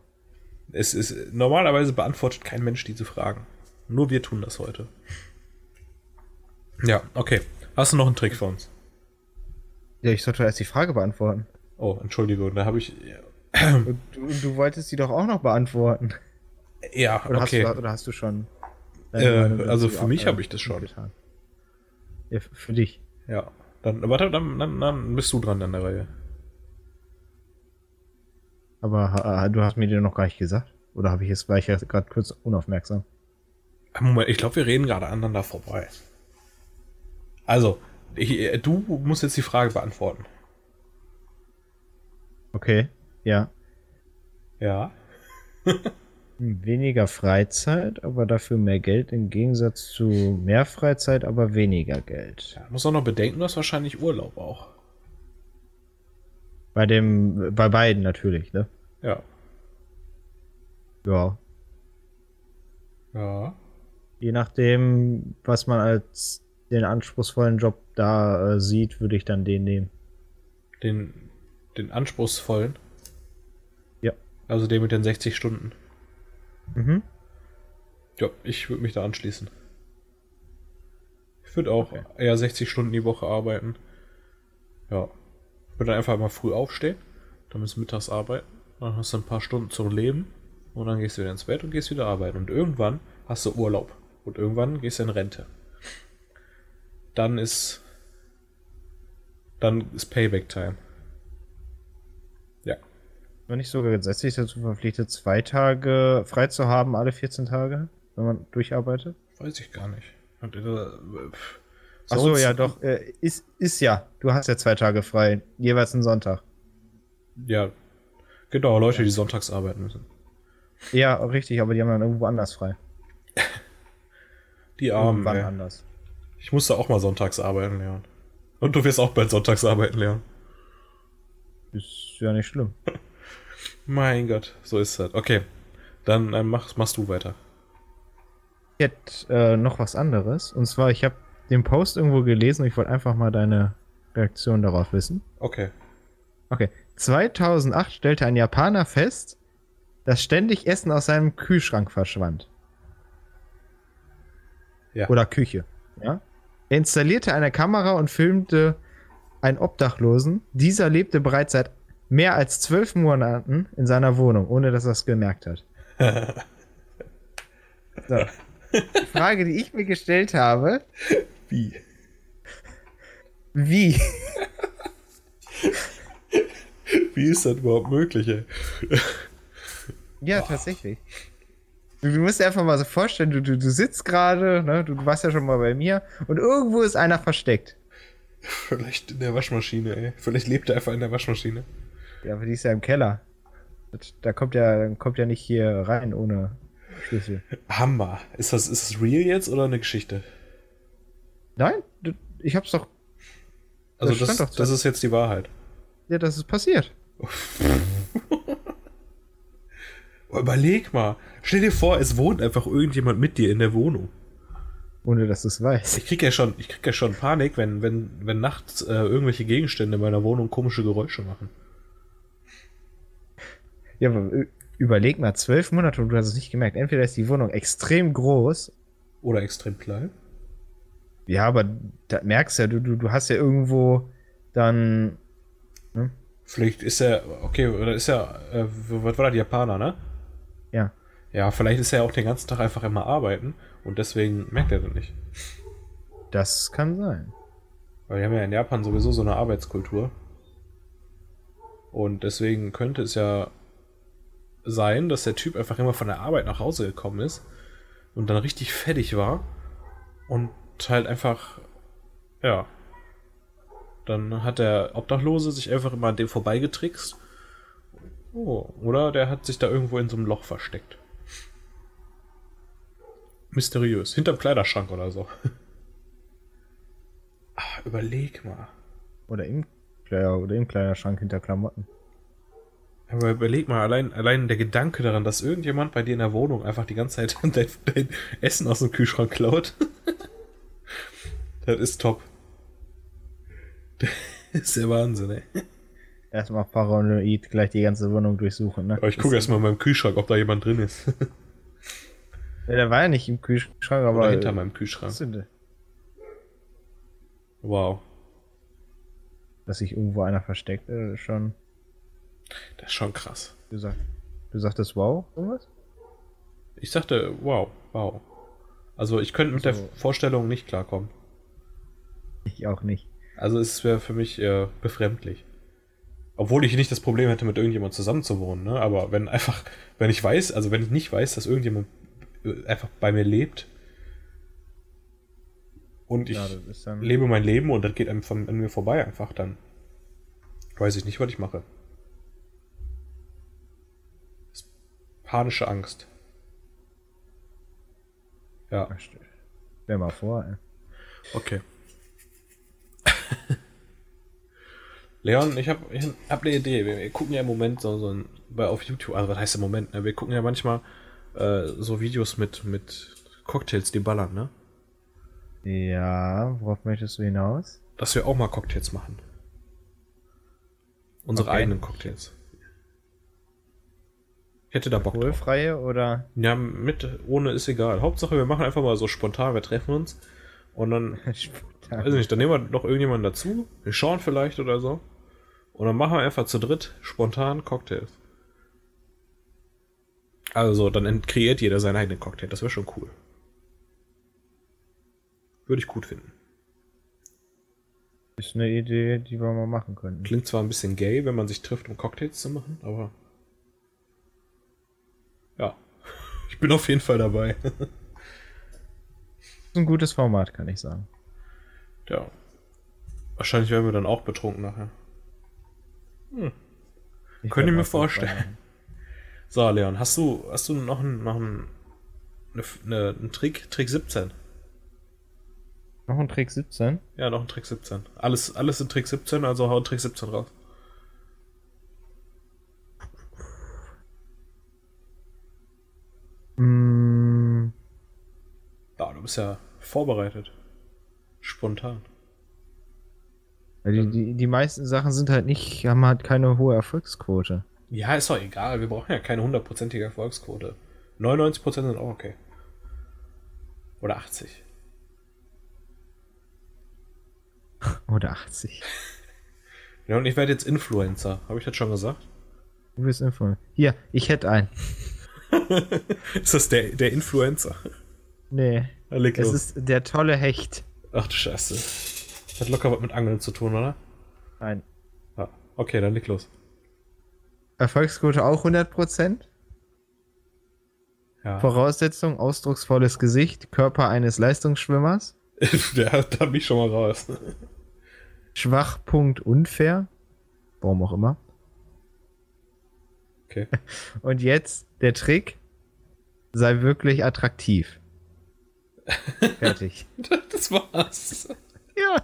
Es ist, normalerweise beantwortet kein Mensch diese Fragen. Nur wir tun das heute. Ja, okay. Hast du noch einen Trick für uns? Ja, ich sollte erst die Frage beantworten. Oh, Entschuldigung, da habe ich. Und du, du wolltest sie doch auch noch beantworten. Ja, Oder, okay. hast, du, oder hast du schon? Äh, Meinung also für mich auch, habe ich das schon. getan? Ja, für dich. Ja. Dann, warte, dann, dann, dann bist du dran an der Reihe. Aber du hast mir den noch gar nicht gesagt. Oder habe ich jetzt, war ich ja gerade kurz unaufmerksam? Moment, ich glaube, wir reden gerade aneinander vorbei. Also, ich, du musst jetzt die Frage beantworten. Okay, ja. Ja. Weniger Freizeit, aber dafür mehr Geld im Gegensatz zu mehr Freizeit, aber weniger Geld. ja. Muss auch noch bedenken, du hast wahrscheinlich Urlaub auch. Bei dem, bei beiden natürlich, ne? Ja. Ja. Ja. Je nachdem, was man als den anspruchsvollen Job da äh, sieht, würde ich dann den nehmen. Den, den anspruchsvollen. Ja. Also den mit den 60 Stunden. Mhm. Ja, ich würde mich da anschließen. Ich würde auch Okay. eher 60 Stunden die Woche arbeiten. Ja. Ich würde einfach mal früh aufstehen, dann bis mittags arbeiten, dann hast du ein paar Stunden zum Leben und dann gehst du wieder ins Bett und gehst wieder arbeiten. Und irgendwann hast du Urlaub. Und irgendwann gehst du in Rente. Dann ist. Dann ist Payback-Time. Wenn nicht sogar gesetzlich dazu verpflichtet, zwei Tage frei zu haben, alle 14 Tage, wenn man durcharbeitet? Weiß ich gar nicht. Und, äh. Achso, ja, doch. Äh, ist, ist ja. Du hast ja zwei Tage frei. Jeweils einen Sonntag. Ja. Genau, Leute, die sonntags arbeiten müssen. Ja, richtig, aber die haben dann irgendwo anders frei. Die Armen. Ey. anders. Ich musste auch mal sonntags arbeiten, Leon. Und du wirst auch bald sonntags arbeiten, Leon. Ist ja nicht schlimm. Mein Gott, so ist das. Okay, dann ähm, mach, machst du weiter. Ich hätte äh, noch was anderes. Und zwar, ich habe den Post irgendwo gelesen und ich wollte einfach mal deine Reaktion darauf wissen. Okay. Okay. 2008 stellte ein Japaner fest, dass ständig Essen aus seinem Kühlschrank verschwand. Ja. Oder Küche. Ja. Er installierte eine Kamera und filmte einen Obdachlosen. Dieser lebte bereits seit mehr als zwölf Monaten in seiner Wohnung, ohne dass er es gemerkt hat. So. Die Frage, die ich mir gestellt habe, Wie? wie? Wie ist das überhaupt möglich, ey? Ja, tatsächlich. Du, du musst dir einfach mal so vorstellen, du, du, du sitzt gerade, ne, du, du warst ja schon mal bei mir und irgendwo ist einer versteckt. Vielleicht in der Waschmaschine, ey. Vielleicht lebt er einfach in der Waschmaschine. Ja, aber die ist ja im Keller. Das, da kommt ja, kommt ja nicht hier rein ohne Schlüssel. Hammer. Ist das, ist das real jetzt oder eine Geschichte? Nein, ich hab's doch. Also Das das, das, doch drin. ist jetzt die Wahrheit. Ja, das ist passiert. Überleg mal. Stell dir vor, es wohnt einfach irgendjemand mit dir in der Wohnung. Ohne dass du es weißt. Ich krieg ja schon, ich krieg ja schon Panik, wenn, wenn, wenn nachts äh, irgendwelche Gegenstände in meiner Wohnung komische Geräusche machen. Ja, aber ü- überleg mal, zwölf Monate und du hast es nicht gemerkt. Entweder ist die Wohnung extrem groß. Oder extrem klein. Ja, aber da merkst du ja, du, du, du hast ja irgendwo dann. Vielleicht ist er, okay, oder ist er, äh, was war das, Japaner, ne? Ja. Ja, vielleicht ist er auch den ganzen Tag einfach immer arbeiten und deswegen merkt er das nicht. Das kann sein. Weil wir haben ja in Japan sowieso so eine Arbeitskultur. Und deswegen könnte es ja sein, dass der Typ einfach immer von der Arbeit nach Hause gekommen ist und dann richtig fertig war und halt einfach, ja, dann hat der Obdachlose sich einfach immer an dem vorbeigetrickst. Oh, oder der hat sich da irgendwo in so einem Loch versteckt. Mysteriös. Hinterm Kleiderschrank oder so. Ah, überleg mal. Oder im, ja, oder im Kleiderschrank hinter Klamotten. Aber überleg mal, allein, allein der Gedanke daran, dass irgendjemand bei dir in der Wohnung einfach die ganze Zeit dein, dein Essen aus dem Kühlschrank klaut. das ist top. Das ist der Wahnsinn, ey. erstmal paranoid gleich die ganze Wohnung durchsuchen. Ne? Aber ich gucke erstmal in meinem Kühlschrank, ob da jemand drin ist. Ja, der war ja nicht im Kühlschrank, aber. Oder hinter meinem Kühlschrank. Wow. Dass sich irgendwo einer versteckt, äh, schon. Das ist schon krass. Du, sag, du sagtest wow, irgendwas? Ich sagte, wow, wow. Also ich könnte mit Also- der Vorstellung nicht klarkommen. Ich auch nicht. Also es wäre für mich eher befremdlich. Obwohl ich nicht das Problem hätte, mit irgendjemand zusammenzuwohnen, ne? Aber wenn einfach, wenn ich weiß, also wenn ich nicht weiß, dass irgendjemand äh, einfach bei mir lebt und ich Ja, lebe mein Leben und das geht einem von, an mir vorbei einfach, dann weiß ich nicht, was ich mache. Panische Angst. Ja, Stell mal vor, ey. okay. Leon, ich habe ich hab eine Idee. Wir, wir gucken ja im Moment so, so ein, bei, auf YouTube, also was heißt im Moment, ne? Wir gucken ja manchmal äh, so Videos mit, mit Cocktails, die ballern, ne? Ja, worauf möchtest du hinaus? Dass wir auch mal Cocktails machen. Unsere Okay. eigenen Cocktails. Ich hätte da Bock. Alkoholfreie oder Ja, mit, ohne ist egal. Hauptsache, wir machen einfach mal so spontan, wir treffen uns und dann, weiß ich nicht, dann nehmen wir noch irgendjemanden dazu, wir schauen vielleicht oder so und dann machen wir einfach zu dritt spontan Cocktails. Also, dann kreiert jeder seinen eigenen Cocktail, das wäre schon cool. Würde ich gut finden. Ist eine Idee, die wir mal machen könnten. Klingt zwar ein bisschen gay, wenn man sich trifft, um Cocktails zu machen, aber. Ja. Ich bin auf jeden Fall dabei. Ein gutes Format, kann ich sagen. ja. Wahrscheinlich werden wir dann auch betrunken nachher. Ich Könnt ihr werd mir vorstellen. So, Leon, hast du, hast du noch einen, noch einen, eine, eine, einen Trick? Trick 17? Noch ein Trick 17? Ja, noch ein Trick 17. Alles, alles in Trick 17, also hau Trick 17 raus. Mm, Ja, du bist ja vorbereitet. Spontan. die, die, die meisten Sachen sind halt nicht, haben halt keine hohe Erfolgsquote. Ja, ist doch egal. Wir brauchen ja keine hundertprozentige Erfolgsquote. 99% sind auch okay. Oder 80. Oder 80. Ja, und ich werde jetzt Influencer. Habe ich das schon gesagt? Du bist Info. Hier, ich hätte einen. Ist das der, der Influencer? Nee. Na, leg Es los. ist der tolle Hecht. Ach du Scheiße. Hat locker was mit Angeln zu tun, oder? Nein. Ja. Okay, dann leg los. Erfolgsquote auch 100%. Ja. Voraussetzung, ausdrucksvolles Gesicht, Körper eines Leistungsschwimmers. der da bin ich schon mal raus. Schwachpunkt unfair. Warum auch immer. Okay. Und jetzt der Trick. Sei wirklich attraktiv. Fertig. Das war's. ja.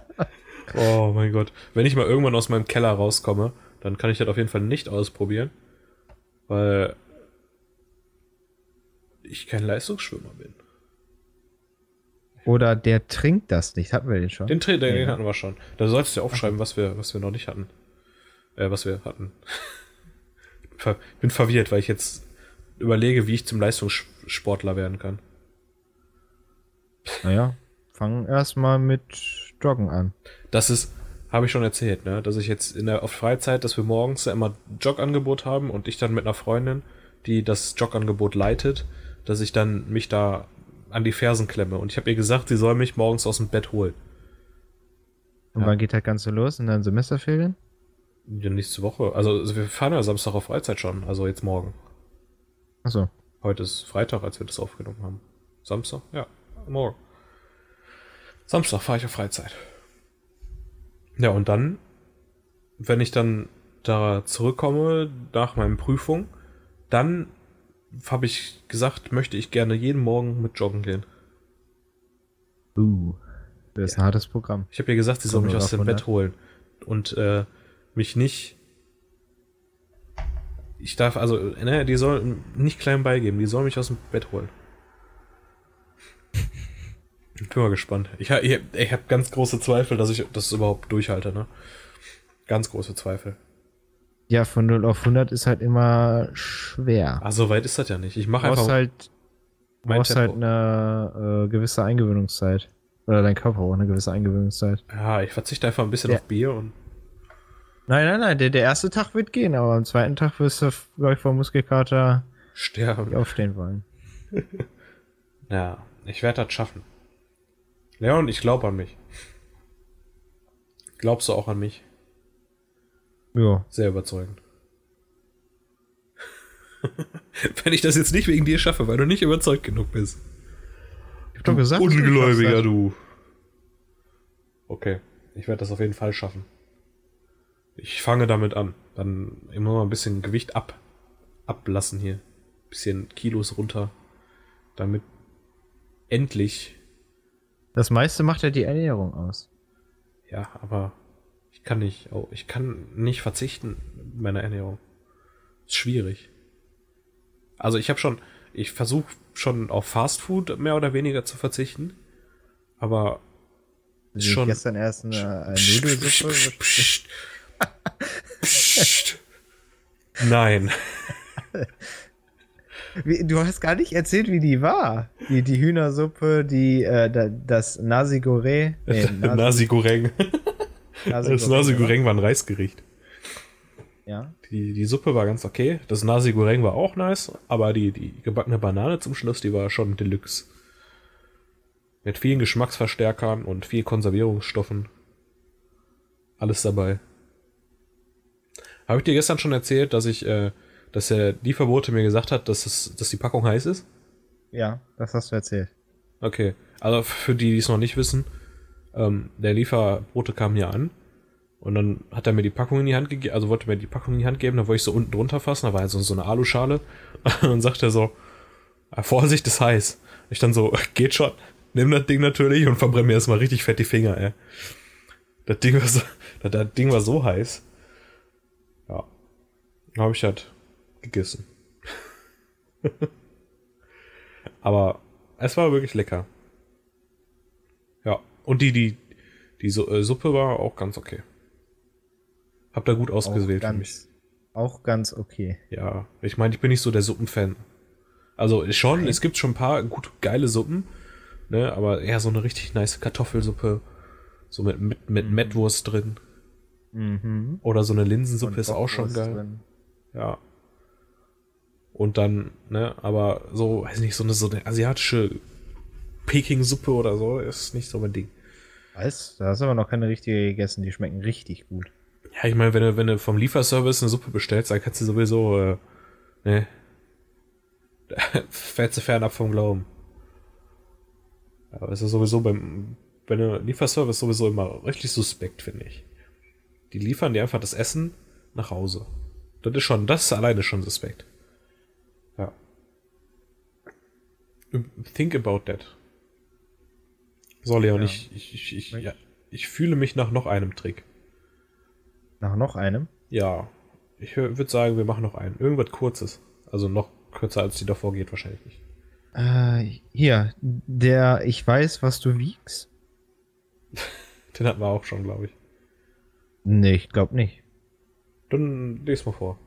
Oh mein Gott. Wenn ich mal irgendwann aus meinem Keller rauskomme, dann kann ich das auf jeden Fall nicht ausprobieren. Weil ich kein Leistungsschwimmer bin. Oder der trinkt das nicht. Hatten wir den schon? Den, den, den Ja. hatten wir schon. Da solltest du ja aufschreiben, was wir, was wir noch nicht hatten. Äh, was wir hatten. Ich bin ver- bin verwirrt, weil ich jetzt überlege, wie ich zum Leistungssportler werden kann. Naja, fangen erstmal mit Joggen an. Das ist, habe ich schon erzählt, ne? Dass ich jetzt in der auf Freizeit, dass wir morgens ja immer Jogangebot haben und ich dann mit einer Freundin, die das Jogangebot leitet, dass ich dann mich da an die Fersen klemme. Und ich habe ihr gesagt, sie soll mich morgens aus dem Bett holen. Und Ja. wann geht das Ganze los? In deinen Semesterferien? Ja, nächste Woche. Also also wir fahren ja Samstag auf Freizeit schon, also jetzt morgen. Achso. Heute ist Freitag, als wir das aufgenommen haben. Samstag? Ja, morgen. Samstag fahre ich auf Freizeit. Ja, und dann, wenn ich dann da zurückkomme nach meinen Prüfungen, dann habe ich gesagt, möchte ich gerne jeden Morgen mit joggen gehen. Uh. Das ist ein hartes Programm. Ich habe ihr gesagt, sie soll mich aus dem Bett holen und äh, mich nicht. Ich darf also, ne, die soll nicht klein beigeben, die soll mich aus dem Bett holen. Ich bin mal gespannt. Ich, ich, ich habe ganz große Zweifel, dass ich das überhaupt durchhalte, ne? Ganz große Zweifel. Ja, von 0 auf 100 ist halt immer schwer. Ah, so weit ist das ja nicht. Ich mache einfach halt, du mein brauchst halt eine äh, gewisse Eingewöhnungszeit. Oder dein Körper braucht eine gewisse Eingewöhnungszeit. Ja, ich verzichte einfach ein bisschen Ja. auf Bier und. Nein, nein, nein, der, der erste Tag wird gehen, aber am zweiten Tag wirst du, glaube ich, vor Muskelkater Sterben. aufstehen wollen. Ja, ich werde das schaffen. Leon, ich glaube an mich. Glaubst du auch an mich? Ja. Sehr überzeugend. Wenn ich das jetzt nicht wegen dir schaffe, weil du nicht überzeugt genug bist. Ich hab doch gesagt, Ungläubiger, du. Okay, ich werde das auf jeden Fall schaffen. Ich fange damit an. Dann immer mal ein bisschen Gewicht ab, ablassen hier. Bisschen Kilos runter. Damit endlich, das. Meiste macht ja die Ernährung aus. ja, aber ich kann nicht, oh, ich kann nicht verzichten mit meiner Ernährung. Ist schwierig. Also ich habe schon, ich versuche schon auf Fast Food mehr oder weniger zu verzichten. Aber schon. gestern erst eine, eine Nudelsuppe. Psst. Nein. Wie, du hast gar nicht erzählt, wie die war. Die, die Hühnersuppe, die, äh, da, das Nasi Goreng. Nee, Nasi Goreng. Nasi Das Nasi Goreng war ein Reisgericht. Ja. Die, die Suppe war ganz okay. Das Nasi Goreng war auch nice, aber die, die gebackene Banane zum Schluss, die war schon Deluxe. Mit vielen Geschmacksverstärkern und viel Konservierungsstoffen. Alles dabei. Habe ich dir gestern schon erzählt, dass ich, äh, dass der Lieferbote mir gesagt hat, dass, es, dass die Packung heiß ist? Ja, das hast du erzählt. Okay, also für die, die es noch nicht wissen, ähm, der Lieferbote kam hier an und dann hat er mir die Packung in die Hand gegeben, also wollte mir die Packung in die Hand geben, da wollte ich so unten drunter fassen, da war halt so, so eine Aluschale und dann sagt er so, "Ah, Vorsicht, ist heiß. Ich dann so, geht schon, nimm das Ding natürlich und verbrenne mir erstmal richtig fett die Finger, ey. Das Ding war so, das, das Ding war so heiß. Habe ich halt gegessen. Aber es war wirklich lecker. Ja, und die, die, die äh, Suppe war auch ganz okay. Hab da gut ausgewählt für mich. auch ganz okay. Ja, ich meine, ich bin nicht so der Suppenfan. Also schon, es gibt schon ein paar gut geile Suppen, ne, aber eher so eine richtig nice Kartoffelsuppe, so mit, mit, mit Mettwurst drin. Mhm. Oder so eine Linsensuppe Und ist auch schon Bockwurst geil. drin. Ja. Und dann, ne, aber so, weiß nicht, so eine, so eine asiatische Peking-Suppe oder so ist nicht so mein Ding. Weiß, da hast du aber noch keine richtige gegessen, die schmecken richtig gut. Ja, ich meine, wenn du, wenn du vom Lieferservice eine Suppe bestellst, dann kannst du sowieso, äh, ne, da fällst du fernab vom Glauben. Aber es ist sowieso beim, wenn du Lieferservice sowieso immer richtig suspekt, finde ich. Die liefern dir einfach das Essen nach Hause. Das ist schon, das ist alleine schon suspekt. Ja. Think about that. So, Leon, Ja. ich, ich, ich, ich, ja, ich fühle mich nach noch einem Trick. Nach noch einem? Ja, ich würde sagen, wir machen noch einen. Irgendwas Kurzes. Also noch kürzer als die davor geht, wahrscheinlich nicht. Äh, hier, der Ich weiß, was du wiegst. Den hatten wir auch schon, glaube ich. Nee, ich glaube nicht. Dann lese mal vor.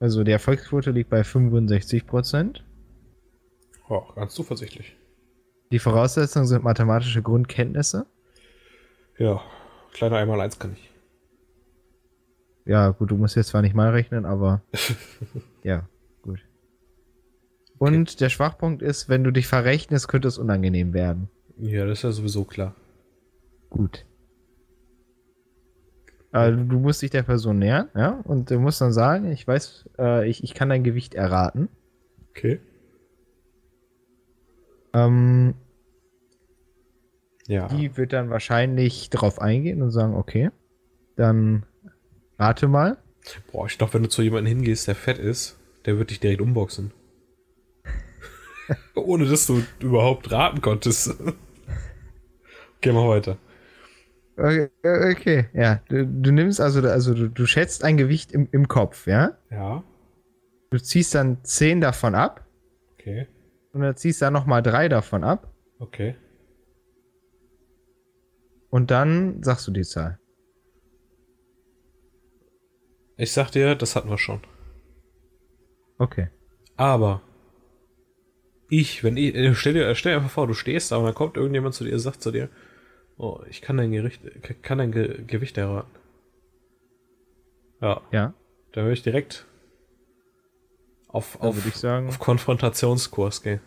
Also die Erfolgsquote liegt bei 65%. Oh, ganz zuversichtlich. Die Voraussetzungen sind mathematische Grundkenntnisse. Ja, kleiner einmal eins kann ich. Ja, gut, du musst jetzt zwar nicht mal rechnen, aber ja, gut. Und der Schwachpunkt ist, wenn du dich verrechnest, könnte es unangenehm werden. Ja, das ist ja sowieso klar. Gut. Also du musst dich der Person nähern, ja, und du musst dann sagen, ich weiß, äh, ich, ich kann dein Gewicht erraten. Okay. Ähm, Ja. Die wird dann wahrscheinlich drauf eingehen und sagen, okay, dann rate mal. Boah, ich glaube, wenn du zu jemandem hingehst, der fett ist, der wird dich direkt umboxen. Ohne dass du überhaupt raten konntest. Geh mal weiter. Okay, okay. ja. Du, du nimmst also, also du, du schätzt ein Gewicht im, im Kopf, ja? Ja. Du ziehst dann 10 davon ab Okay. und dann ziehst dann nochmal 3 davon ab Okay. und dann sagst du die Zahl. Ich sag dir, das hatten wir schon. Okay. Aber ich, wenn ich, äh, stell dir, stell dir einfach vor, du stehst da und dann kommt irgendjemand zu dir und sagt zu dir, oh, ich kann dein Gericht, kann dein Ge Gewicht erraten. Ja. Ja. Da würde ich direkt auf, Dann auf, ich sagen- auf Konfrontationskurs gehen.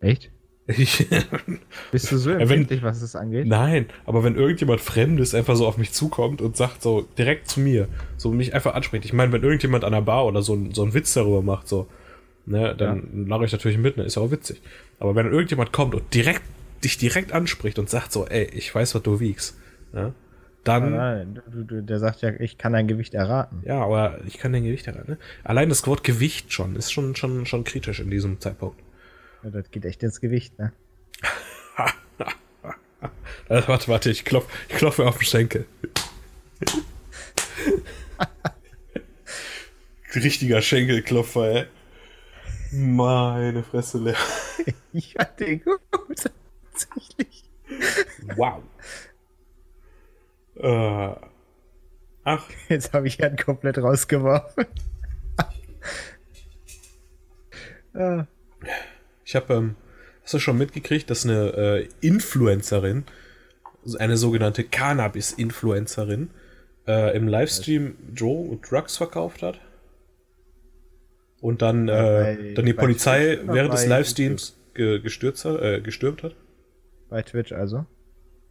Echt? Ich, Bist du so wenn- empfindlich, was das angeht? nein, aber wenn irgendjemand Fremdes einfach so auf mich zukommt und sagt so direkt zu mir, so mich einfach anspricht. Ich meine, wenn irgendjemand an der Bar oder so, so einen Witz darüber macht, so, ne, dann lache ich natürlich mit, ne, ist ja auch witzig. Aber wenn irgendjemand kommt und direkt, dich direkt anspricht und sagt so, ey, ich weiß, was du wiegst, ne, dann, Nein, du, du, der sagt ja, ich kann dein Gewicht erraten. ja, aber ich kann dein Gewicht erraten, ne? Allein das Wort Gewicht schon, ist schon, schon, schon kritisch in diesem Zeitpunkt. Ja, das geht echt ins Gewicht, ne? Äh, warte, warte, ich klopf, ich klopfe auf den Schenkel. Richtiger Schenkelklopfer, ey. Meine Fresse leer. Ich hatte den gut. Tatsächlich. Wow. Äh, ach, Jetzt habe ich ihn komplett rausgeworfen. ja. ich habe, ähm, hast du schon mitgekriegt, dass eine äh, Influencerin, eine sogenannte Cannabis-Influencerin, äh, im Livestream Dro Drugs verkauft hat? Und dann, äh, dann die Polizei während des Livestreams ge gestürzt äh, gestürmt hat? Bei Twitch also.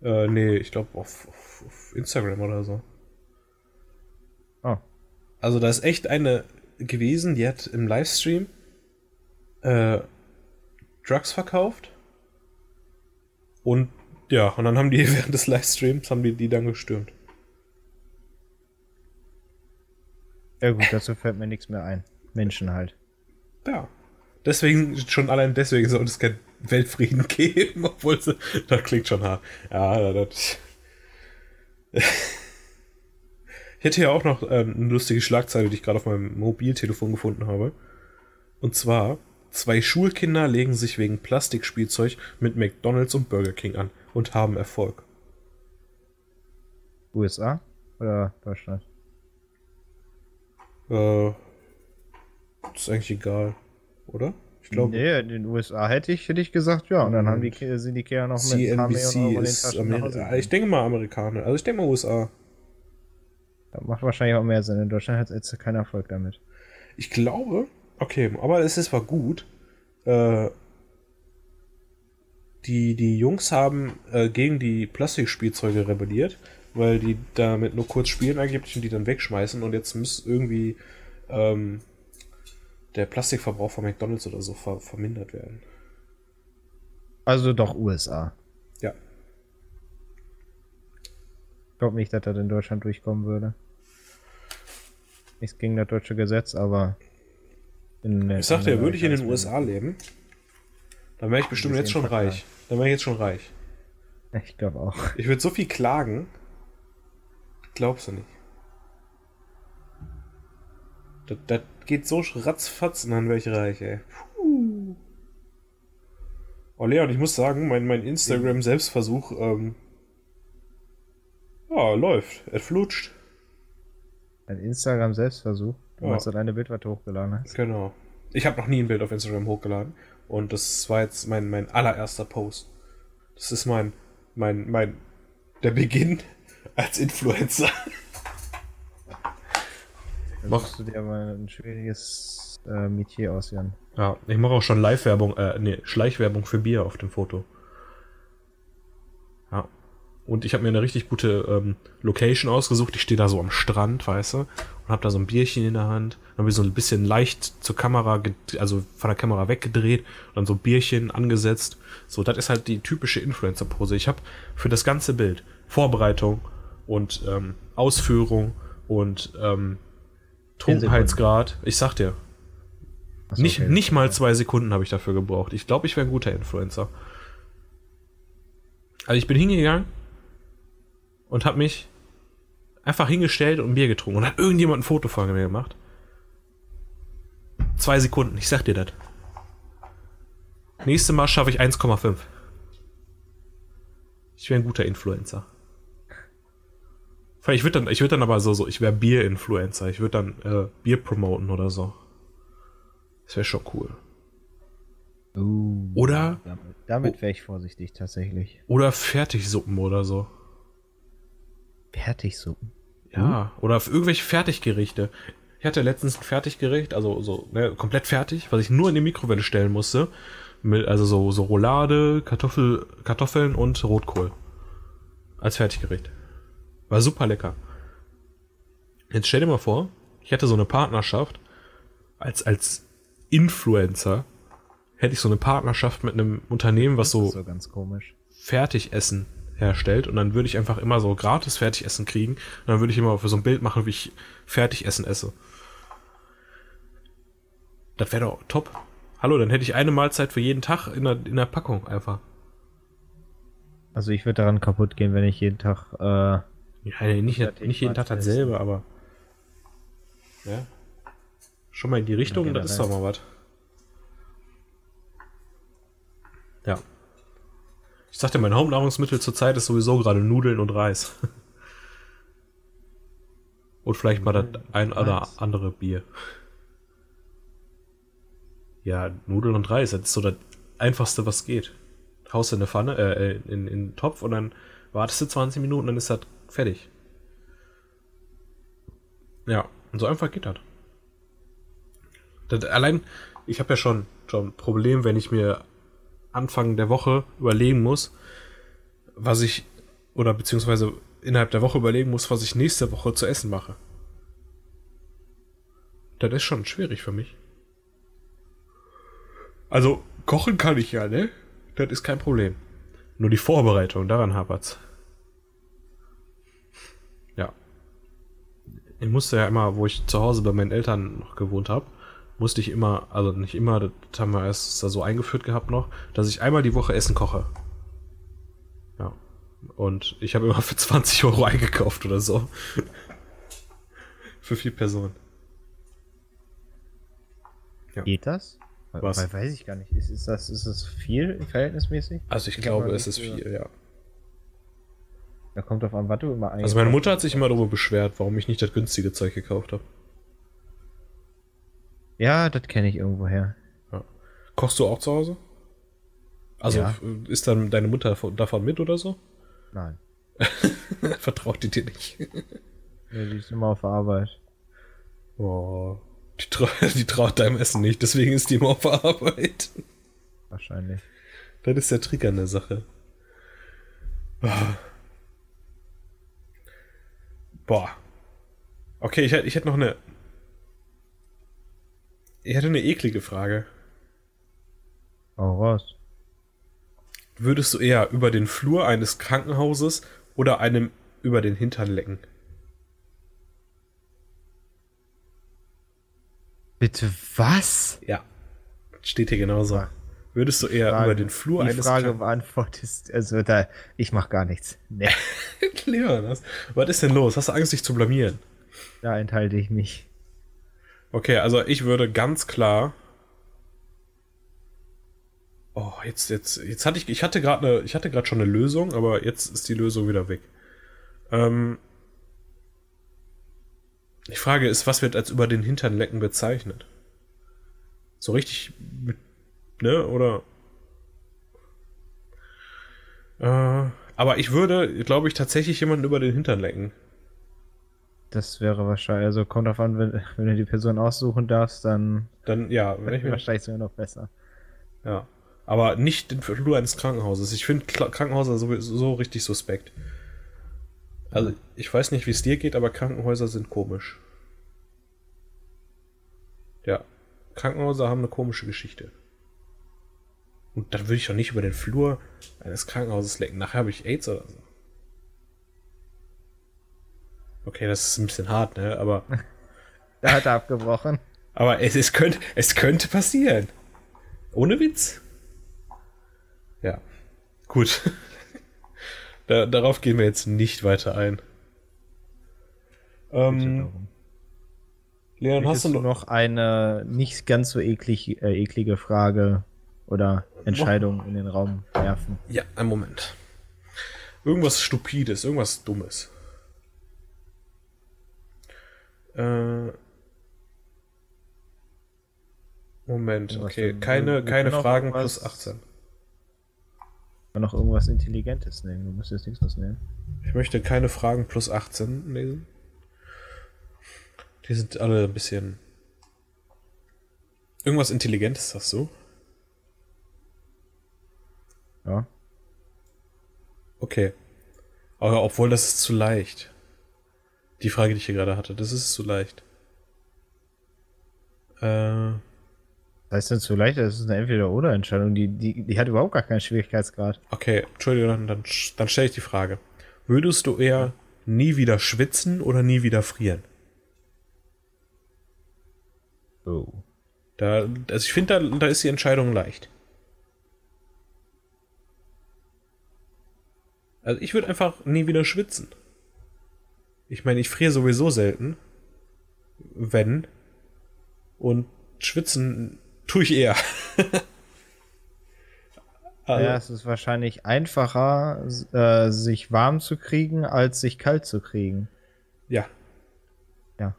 Äh, nee, ich glaube auf, auf, auf Instagram oder so. Also da ist echt eine gewesen, die hat im Livestream äh, Drugs verkauft. Und ja, und dann haben die während des Livestreams haben die die dann gestürmt. Ja gut, dazu fällt mir nichts mehr ein. Menschen halt. Ja. Deswegen, schon allein deswegen soll es keinen Weltfrieden geben, obwohl sie, das klingt schon hart. Ja, das. Hätte hier auch noch ähm, eine lustige Schlagzeile, die ich gerade auf meinem Mobiltelefon gefunden habe. Und zwar, zwei Schulkinder legen sich wegen Plastikspielzeug mit McDonalds und Burger King an und haben Erfolg. USA oder Deutschland? Äh, ist eigentlich egal, oder? Ich glaube, Nee, in den USA hätte ich, hätte ich gesagt, ja. Und dann haben die, sind die Kinder noch mit CNBC den ist gekommen. Ich denke mal Amerikaner. Also ich denke mal USA. Macht wahrscheinlich auch mehr Sinn. In Deutschland hat jetzt keinen Erfolg damit. Ich glaube, okay, aber es ist war gut. Äh, die, die Jungs haben äh, gegen die Plastikspielzeuge rebelliert, weil die damit nur kurz spielen angeblich und die dann wegschmeißen und jetzt muss irgendwie ähm, der Plastikverbrauch von McDonalds oder so ver vermindert werden. Also doch USA. Ja. Ich glaube nicht, dass das in Deutschland durchkommen würde. Nichts gegen das deutsche Gesetz, aber. In, Ich sagte, ja, würde ich in den USA leben, dann wäre ich bestimmt jetzt schon jedenfalls reich. Dann wäre ich jetzt schon reich. Ich glaube auch. Ich würde so viel klagen. Glaubst du nicht. Das, das geht so ratzfatz und dann wäre ich reich, ey. Puh. Oh, Leon, ich muss sagen, mein, mein Instagram-Selbstversuch, ähm, ja, läuft. Er flutscht. Ein Instagram-Selbstversuch. Du Ja. meinst, dass eine Bild, was du hochgeladen hast. Genau. Ich habe noch nie ein Bild auf Instagram hochgeladen. Und das war jetzt mein, mein allererster Post. Das ist mein, mein, mein, der Beginn als Influencer. Dann Mach- musst du dir mal ein schwieriges äh, Metier aus, Jan. Ja, ich mache auch schon Live-Werbung, äh, nee, Schleichwerbung für Bier auf dem Foto. Ja. Und ich habe mir eine richtig gute ähm, Location ausgesucht. Ich stehe da so am Strand, weißt du, und habe da so ein Bierchen in der Hand. Dann habe ich so ein bisschen leicht zur Kamera, also von der Kamera weggedreht und dann so ein Bierchen angesetzt. So, das ist halt die typische Influencer-Pose. Ich habe für das ganze Bild Vorbereitung und ähm, Ausführung und ähm. Trunkenheitsgrad. Ich sag dir, Achso, nicht, okay. nicht mal zwei Sekunden habe ich dafür gebraucht. Ich glaube, ich wäre ein guter Influencer. Also ich bin hingegangen und habe mich einfach hingestellt und ein Bier getrunken. Und hat irgendjemand ein Foto von mir gemacht. Zwei Sekunden, ich sag dir das. Nächstes Mal schaffe ich 1,5. Ich wäre ein guter Influencer. Ich würde dann, ich würde dann aber so, so ich wäre Bier-Influencer. Ich würde dann äh, Bier promoten oder so. Das wäre schon cool. Uh, Oder- Damit, damit wäre ich vorsichtig tatsächlich. Oder Fertigsuppen oder so. Fertigsuppen. Ja, oder für irgendwelche Fertiggerichte. Ich hatte letztens ein Fertiggericht, also so ne, komplett fertig, was ich nur in die Mikrowelle stellen musste. Mit, also so, so Roulade, Kartoffel, Kartoffeln und Rotkohl. Als Fertiggericht. War super lecker. Jetzt stell dir mal vor, ich hätte so eine Partnerschaft als, als Influencer. Hätte ich so eine Partnerschaft mit einem Unternehmen, was Das ist so so ganz komisch. Fertigessen herstellt und dann würde ich einfach immer so gratis Fertigessen kriegen und dann würde ich immer für so ein Bild machen, wie ich Fertigessen esse. Das wäre doch top. Hallo, dann hätte ich eine Mahlzeit für jeden Tag in der, in der Packung einfach. Also ich würde daran kaputt gehen, wenn ich jeden Tag. Äh, Ja, nee, nicht, nicht jeden Tag dasselbe, aber. Ja. Schon mal in die Richtung, das ist doch mal was. Ja. Ich sagte, mein Hauptnahrungsmittel zurzeit ist sowieso gerade Nudeln und Reis. und vielleicht mal das ein oder andere Bier. Ja, Nudeln und Reis, das ist so das einfachste, was geht. Haust in eine Pfanne, äh, in, in, einen Topf und dann wartest du 20 Minuten, dann ist das fertig. Ja, und so einfach geht das. das allein, ich habe ja schon, schon ein Problem, wenn ich mir Anfang der Woche überlegen muss, was ich, oder beziehungsweise innerhalb der Woche überlegen muss, was ich nächste Woche zu essen mache. Das ist schon schwierig für mich. Also, kochen kann ich ja, ne? Das ist kein Problem. Nur die Vorbereitung, daran hapert's. Ja. Ich musste ja immer, wo ich zu Hause bei meinen Eltern noch gewohnt habe, musste ich immer, also nicht immer, das haben wir erst da so eingeführt gehabt noch, dass ich einmal die Woche Essen koche. Ja. Und ich habe immer für 20 Euro eingekauft oder so. für vier Personen. geht das? Was? Weil, weiß ich gar nicht. Ist, ist, das, ist das viel verhältnismäßig? Also ich Ich glaube, es ist viel, ja. Da kommt auf an, was du immer Also meine Mutter hat sich immer darüber beschwert, warum ich nicht das günstige Zeug gekauft habe. Ja, das kenne ich irgendwoher. Kochst du auch zu Hause? Also Ja. ist dann deine Mutter davon- mit oder so? Nein. Vertraut die dir nicht? Ja, die ist immer auf Arbeit. Oh, die, trau die traut deinem Essen nicht, deswegen ist die immer auf Arbeit. Wahrscheinlich. Das ist der Trigger an der Sache. Ah. Boah. Okay, ich, ich hätte noch eine. Ich hätte eine eklige Frage. Oh, raus. Würdest du eher über den Flur eines Krankenhauses oder einem über den Hintern lecken? Bitte was? Ja. Steht hier genauso. Ja. Würdest du eher Frage- über den Flur Die eines Frage beantwortest, also da, ich mach gar nichts. Nee, Leon, was, was ist denn los? Hast du Angst, dich zu blamieren? da enthalte ich mich. Okay, also ich würde ganz klar. Oh, jetzt, jetzt, jetzt hatte ich, ich hatte gerade eine, ich hatte gerade schon eine Lösung, aber jetzt ist die Lösung wieder weg. Ähm, die Frage ist, was wird als über den Hintern lecken bezeichnet? So richtig mit, ne, oder? Äh, aber ich würde, glaube ich, tatsächlich jemanden über den Hintern lecken. Das wäre wahrscheinlich, also kommt auf an, wenn, wenn du die Person aussuchen darfst, dann Dann, ja, wenn ich mir wahrscheinlich sogar noch besser. Ja. Aber nicht den Flur eines Krankenhauses. Ich finde Krankenhäuser sowieso so richtig suspekt. Also, ich weiß nicht, wie es dir geht, aber Krankenhäuser sind komisch. Ja. Krankenhäuser haben eine komische Geschichte. Und dann würde ich doch nicht über den Flur eines Krankenhauses lecken. Nachher habe ich AIDS oder so. Okay, das ist ein bisschen hart, ne? Aber, Da hat er abgebrochen. aber es, es, könnte, es könnte passieren. Ohne Witz. Ja. Gut. da, darauf gehen wir jetzt nicht weiter ein. Ähm, Leon, hast du noch. noch eine nicht ganz so eklig, äh, eklige Frage oder Entscheidung in den Raum werfen? Ja, einen Moment. Irgendwas Stupides, irgendwas Dummes. Äh, Moment, okay. Keine, keine Fragen plus 18. kann noch irgendwas Intelligentes nehmen. Du musst jetzt nichts was nehmen. Ich möchte keine Fragen plus 18 lesen. Die sind alle ein bisschen. Irgendwas Intelligentes hast du? Ja. Okay. Aber obwohl das ist zu leicht. Die Frage, die ich hier gerade hatte, das ist zu leicht. Äh, Das heißt nicht so leicht, das ist eine Entweder-Oder-Entscheidung. Die, die, die hat überhaupt gar keinen Schwierigkeitsgrad. okay, Entschuldigung, dann, dann stelle ich die Frage. Würdest du eher nie wieder schwitzen oder nie wieder frieren? Oh. Da, also ich finde, da, da ist die Entscheidung leicht. Also ich würde einfach nie wieder schwitzen. Ich meine, ich friere sowieso selten. Wenn. Und schwitzen tue ich eher. also, Ja, es ist wahrscheinlich einfacher, äh, sich warm zu kriegen, als sich kalt zu kriegen. ja. Ja.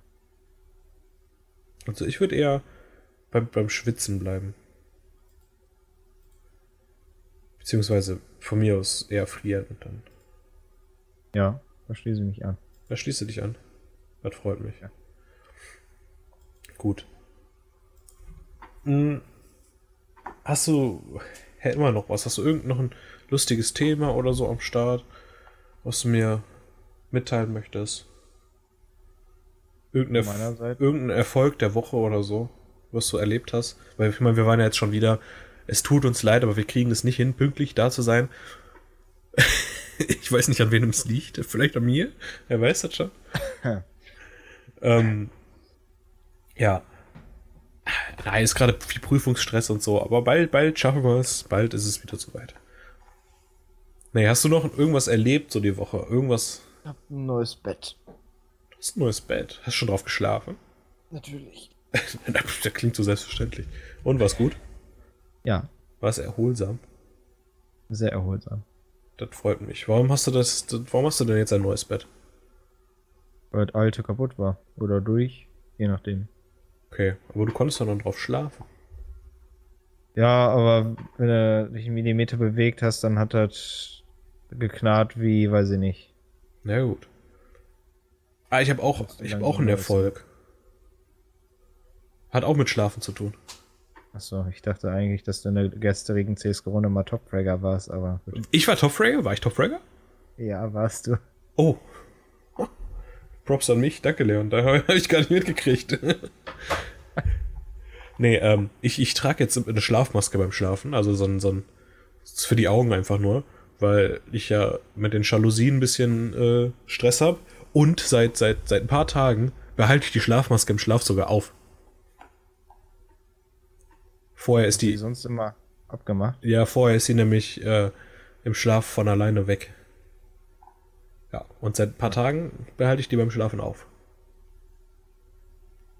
Also ich würde eher beim, beim Schwitzen bleiben. Beziehungsweise von mir aus eher frieren und dann. Ja, da schließe ich mich an. Da schließt du dich an. Das freut mich. Gut. Hm, Hast du hä, immer noch was? Hast du irgend noch ein lustiges Thema oder so am Start, was du mir mitteilen möchtest? Irgendein, Erf irgendein Erfolg der Woche oder so, was du erlebt hast? Weil ich meine, wir waren ja jetzt schon wieder. Es tut uns leid, aber wir kriegen es nicht hin, pünktlich da zu sein. ich weiß nicht, an wem es liegt. Vielleicht an mir. Wer weiß das schon. ähm, ja. Nein, ist gerade viel Prüfungsstress und so, aber bald, bald schaffen wir es. Bald ist es wieder soweit. Nee, hast du noch irgendwas erlebt so die Woche? Irgendwas? Ich hab ein neues Bett. Du hast ein neues Bett. Hast du schon drauf geschlafen? Natürlich. das klingt so selbstverständlich. Und war's gut? Ja, War es erholsam? sehr erholsam. Das freut mich. Warum hast du das, warum hast du denn jetzt ein neues Bett? Weil das alte kaputt war. Oder durch, je nachdem. Okay, aber du konntest doch noch drauf schlafen. Ja, aber wenn du dich einen Millimeter bewegt hast, dann hat das geknarrt wie, weiß ich nicht. Na gut. Ah, ich habe auch, ich dann auch einen? Erfolg. Hat auch mit Schlafen zu tun. Achso, ich dachte eigentlich, dass du in der gestrigen CSGO-Runde mal Top-Fragger warst, aber gut. Ich war Topfragger? War ich Topfragger? Ja, warst du. Oh. Props an mich. Danke, Leon. Da habe ich gar nicht mitgekriegt. nee, ähm, ich, ich trage jetzt eine Schlafmaske beim Schlafen. Also so ein, so ein ist für die Augen einfach nur. Weil ich ja mit den Jalousien ein bisschen äh, Stress habe. Und seit, seit, seit ein paar Tagen behalte ich die Schlafmaske im Schlaf sogar auf. Vorher ist Die die, sonst immer abgemacht. ja, vorher ist sie nämlich äh, im Schlaf von alleine weg. Ja, und seit ein paar Tagen behalte ich die beim Schlafen auf.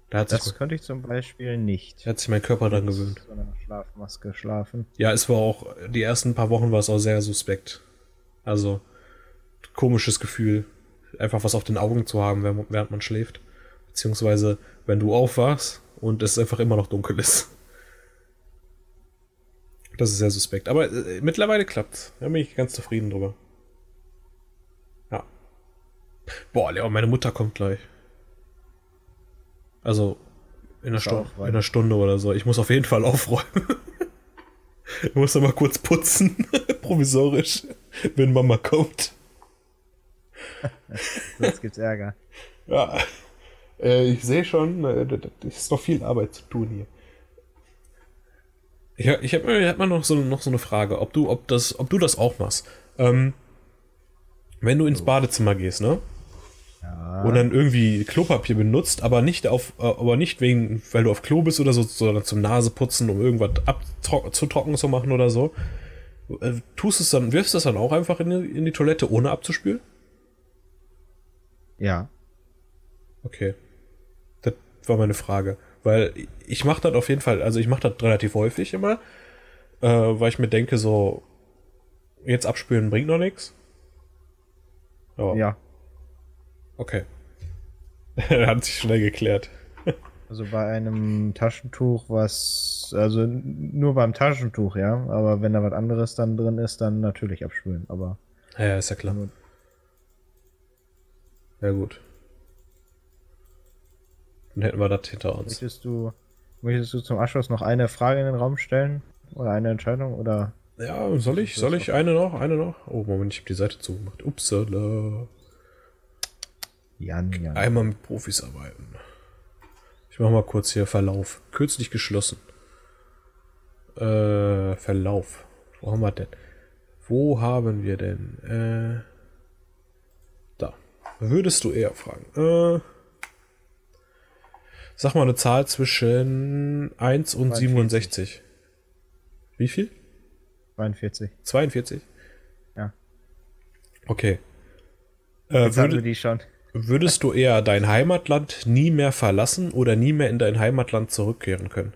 Da hat, Das sich, könnte ich zum Beispiel nicht. da hat sich mein Körper dran gewöhnt. So einer Schlafmaske schlafen. Ja, es war auch, die ersten paar Wochen war es auch sehr suspekt. Also, komisches Gefühl, einfach was auf den Augen zu haben, während man schläft. Beziehungsweise, wenn du aufwachst und es einfach immer noch dunkel ist. Das ist sehr suspekt. Aber äh, mittlerweile klappt's. Da bin ich ganz zufrieden drüber. Ja. Boah, Leon, meine Mutter kommt gleich. Also, in einer, Stunde, in einer Stunde oder so. Ich muss auf jeden Fall aufräumen. ich muss aber kurz putzen. Provisorisch. Wenn Mama kommt. Sonst gibt's Ärger. Ja. Äh, ich sehe schon, äh, da ist noch viel Arbeit zu tun hier. Ich, ich habe hab mal noch so, noch so eine Frage, ob du, ob das, ob du das auch machst. Ähm, wenn du ins Badezimmer gehst, ne? Ja. Und dann irgendwie Klopapier benutzt, aber nicht auf, äh, aber nicht wegen, weil du auf Klo bist oder so, sondern zum Naseputzen, um irgendwas abzutrocknen zu machen oder so. Äh, tust es dann, wirfst es dann auch einfach in die, in die Toilette, ohne abzuspülen? Ja. Okay. Das war meine Frage. Weil ich mache das auf jeden Fall, also ich mache das relativ häufig immer, äh, weil ich mir denke, so, jetzt abspülen bringt noch nichts. Aber, Ja. okay. Hat sich schnell geklärt. Also bei einem Taschentuch, was, also nur beim Taschentuch, ja, aber wenn da was anderes dann drin ist, dann natürlich abspülen, aber. Ja, ist ja klar. Ja, gut. Dann hätten wir das hinter uns. Möchtest du, möchtest du zum Abschluss noch eine Frage in den Raum stellen? Oder eine Entscheidung? Oder? Ja, soll ich? Soll ich eine noch? Eine noch? Oh, Moment, ich habe die Seite zugemacht. Upsala. Jan, Jan. Einmal mit Profis arbeiten. Ich mache mal kurz hier Verlauf. Kürzlich geschlossen. Äh, Verlauf. Wo haben wir denn? Wo haben wir denn? Äh, da. Würdest du eher fragen? Äh, sag mal eine Zahl zwischen 1 und 42. 67. Wie viel? 42. 42? Ja. Okay. Äh, schon. würdest du eher dein Heimatland nie mehr verlassen oder nie mehr in dein Heimatland zurückkehren können?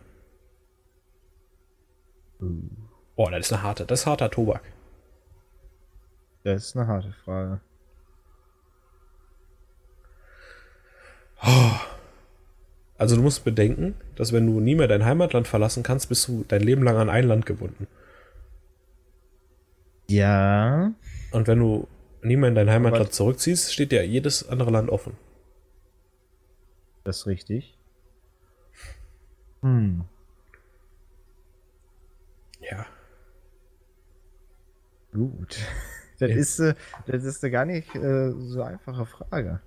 Oh, das ist eine harte, das ist harter Tobak. Das ist eine harte Frage. Also du musst bedenken, dass wenn du nie mehr dein Heimatland verlassen kannst, bist du dein Leben lang an ein Land gebunden. Ja. Und wenn du nie mehr in dein Heimatland Aber- zurückziehst, steht dir jedes andere Land offen. Das ist richtig. Hm. Ja. Gut. Das Ja. ist, äh, das ist eine gar nicht äh, so einfache Frage,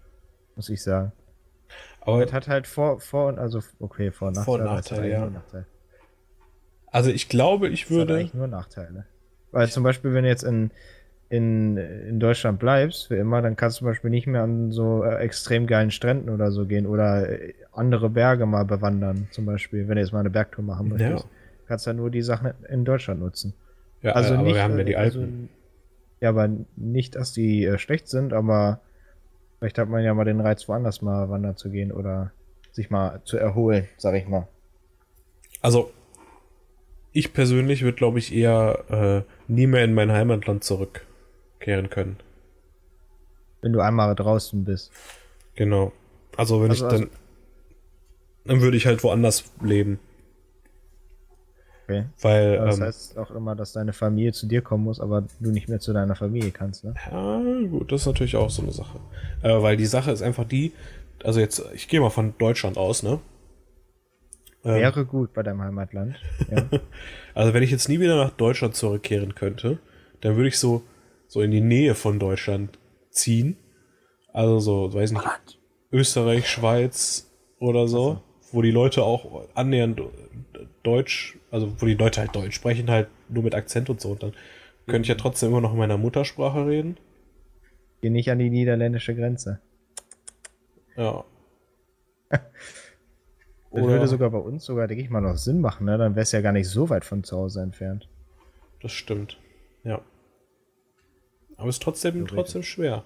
muss ich sagen. Aber Das hat halt Vor, Vor und also okay, Vor- und Nachteile. Vor- und das hat Nachteile, ja. nur Nachteile. also ich glaube, ich Das hat würde. eigentlich nur Nachteile. Weil zum Beispiel, wenn du jetzt in, in, in Deutschland bleibst, wie immer, dann kannst du zum Beispiel nicht mehr an so äh, extrem geilen Stränden oder so gehen oder äh, andere Berge mal bewandern, zum Beispiel, wenn du jetzt mal eine Bergtour machen möchtest. Ja. Kannst ja nur die Sachen in Deutschland nutzen. Ja, Also aber nicht, wir haben ja die äh, Alpen. Also, ja, aber nicht, dass die äh, schlecht sind, aber vielleicht hat man ja mal den Reiz, woanders mal wandern zu gehen oder sich mal zu erholen, sag ich mal. Also, ich persönlich würde, glaube ich, eher äh, nie mehr in mein Heimatland zurückkehren können. Wenn du einmal draußen bist. Genau. Also, wenn Also- ich dann. also- dann würde ich halt woanders leben. Okay. Weil, Das ähm, heißt auch immer, dass deine Familie zu dir kommen muss, aber du nicht mehr zu deiner Familie kannst, ne? ja, gut, das ist natürlich auch so eine Sache. Äh, weil die Sache ist einfach die, also jetzt, ich gehe mal von Deutschland aus, ne? Ähm, Wäre gut bei deinem Heimatland. Ja. Also wenn ich jetzt nie wieder nach Deutschland zurückkehren könnte, dann würde ich so, so in die Nähe von Deutschland ziehen. Also so, weiß nicht, Österreich, Schweiz oder so, wo die Leute auch annähernd Deutsch, also wo die Leute halt Deutsch sprechen, halt nur mit Akzent und so. Und dann könnte ich ja trotzdem immer noch in meiner Muttersprache reden. Geh nicht an die niederländische Grenze. Ja. Das Oder- würde sogar bei uns sogar, denke ich mal, noch Sinn machen, ne? Dann wär's ja gar nicht so weit von zu Hause entfernt. Das stimmt. Ja. Aber es ist trotzdem, trotzdem schwer.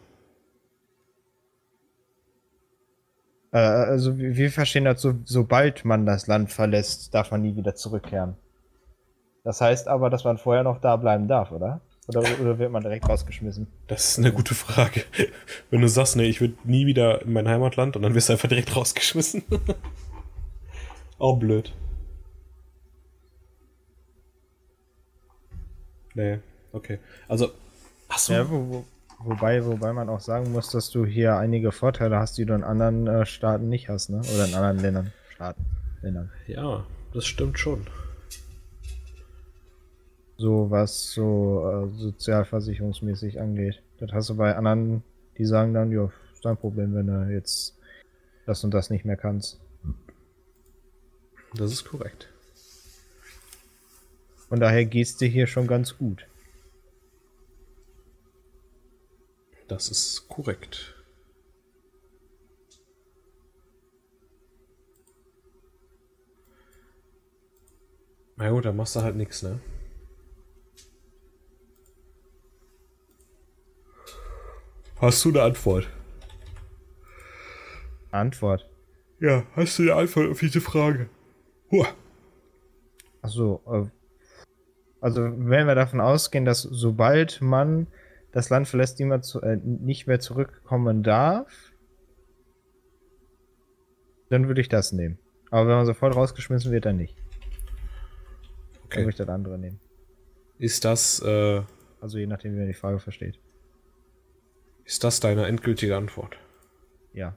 Äh, also wir verstehen das so, sobald man das Land verlässt, darf man nie wieder zurückkehren. Das heißt aber, dass man vorher noch da bleiben darf, oder? Oder, oder wird man direkt rausgeschmissen? Das ist eine gute Frage. Wenn du sagst, ne, ich würde nie wieder in mein Heimatland und dann wirst du einfach direkt rausgeschmissen. Auch blöd. Nee, okay. Also, achso. Ja, wo, wo, wobei, wobei man auch sagen muss, dass du hier einige Vorteile hast, die du in anderen äh, Staaten nicht hast, ne? Oder in anderen Ländern. Staaten. Ländern. Ja, das stimmt schon. So was so äh, sozialversicherungsmäßig angeht. Das hast du bei anderen, die sagen dann, ja, ist dein Problem, wenn du jetzt das und das nicht mehr kannst. Das ist korrekt. Von daher gehst du hier schon ganz gut. Das ist korrekt. Na gut, dann machst du halt nichts, ne? Hast du eine Antwort? Antwort. Ja, hast du eine Antwort auf diese Frage? Huh. Achso, äh, also wenn wir davon ausgehen, dass sobald man das Land verlässt, niemand zu, äh, nicht mehr zurückkommen darf, Dann würde ich das nehmen. Aber wenn man sofort rausgeschmissen wird, dann nicht. Dann Okay. würde ich das andere nehmen. Ist das, äh, Also je nachdem, wie man die Frage versteht. ist das deine endgültige Antwort? Ja.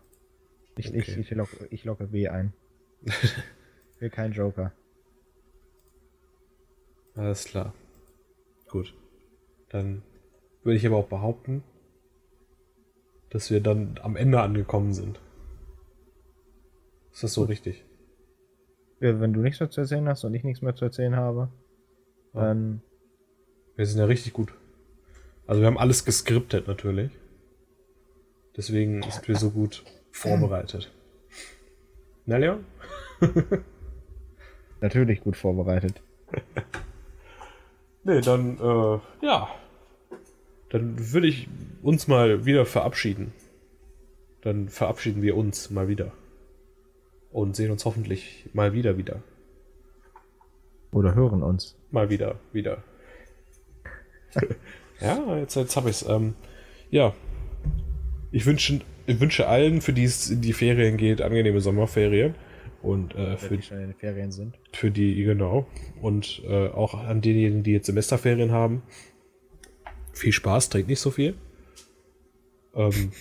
Ich, Okay. ich, ich, locke, ich locke B ein. ich will keinen Joker. Alles klar. Gut. Dann würde ich aber auch behaupten, dass wir dann am Ende angekommen sind. Ist das so richtig? Ja, Wenn du nichts mehr zu erzählen hast und ich nichts mehr zu erzählen habe, dann Wir sind ja richtig gut. Also wir haben alles geskriptet natürlich. Deswegen sind wir so gut vorbereitet. Na, Leon? natürlich gut vorbereitet. Nee, dann, äh, ja. Dann würde ich uns mal wieder verabschieden. Dann verabschieden wir uns mal wieder. Und sehen uns hoffentlich mal wieder wieder. Oder hören uns. Mal wieder, wieder. ja, jetzt, jetzt habe ich es. Ähm, ja. Ich wünsche, ich wünsche allen, für die es in die Ferien geht, angenehme Sommerferien. Und äh, für, die schon in den Ferien sind. für die, genau. Und äh, auch an denjenigen, die jetzt Semesterferien haben. Viel Spaß, trinkt nicht so viel. Ähm,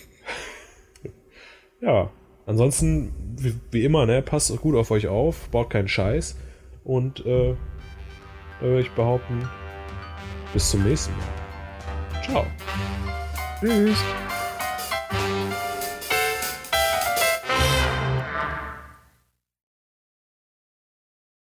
ja, ansonsten, wie, wie immer, ne, passt gut auf euch auf, baut keinen Scheiß. Und äh, würde ich behaupten, bis zum nächsten Mal. Ciao. Tschüss.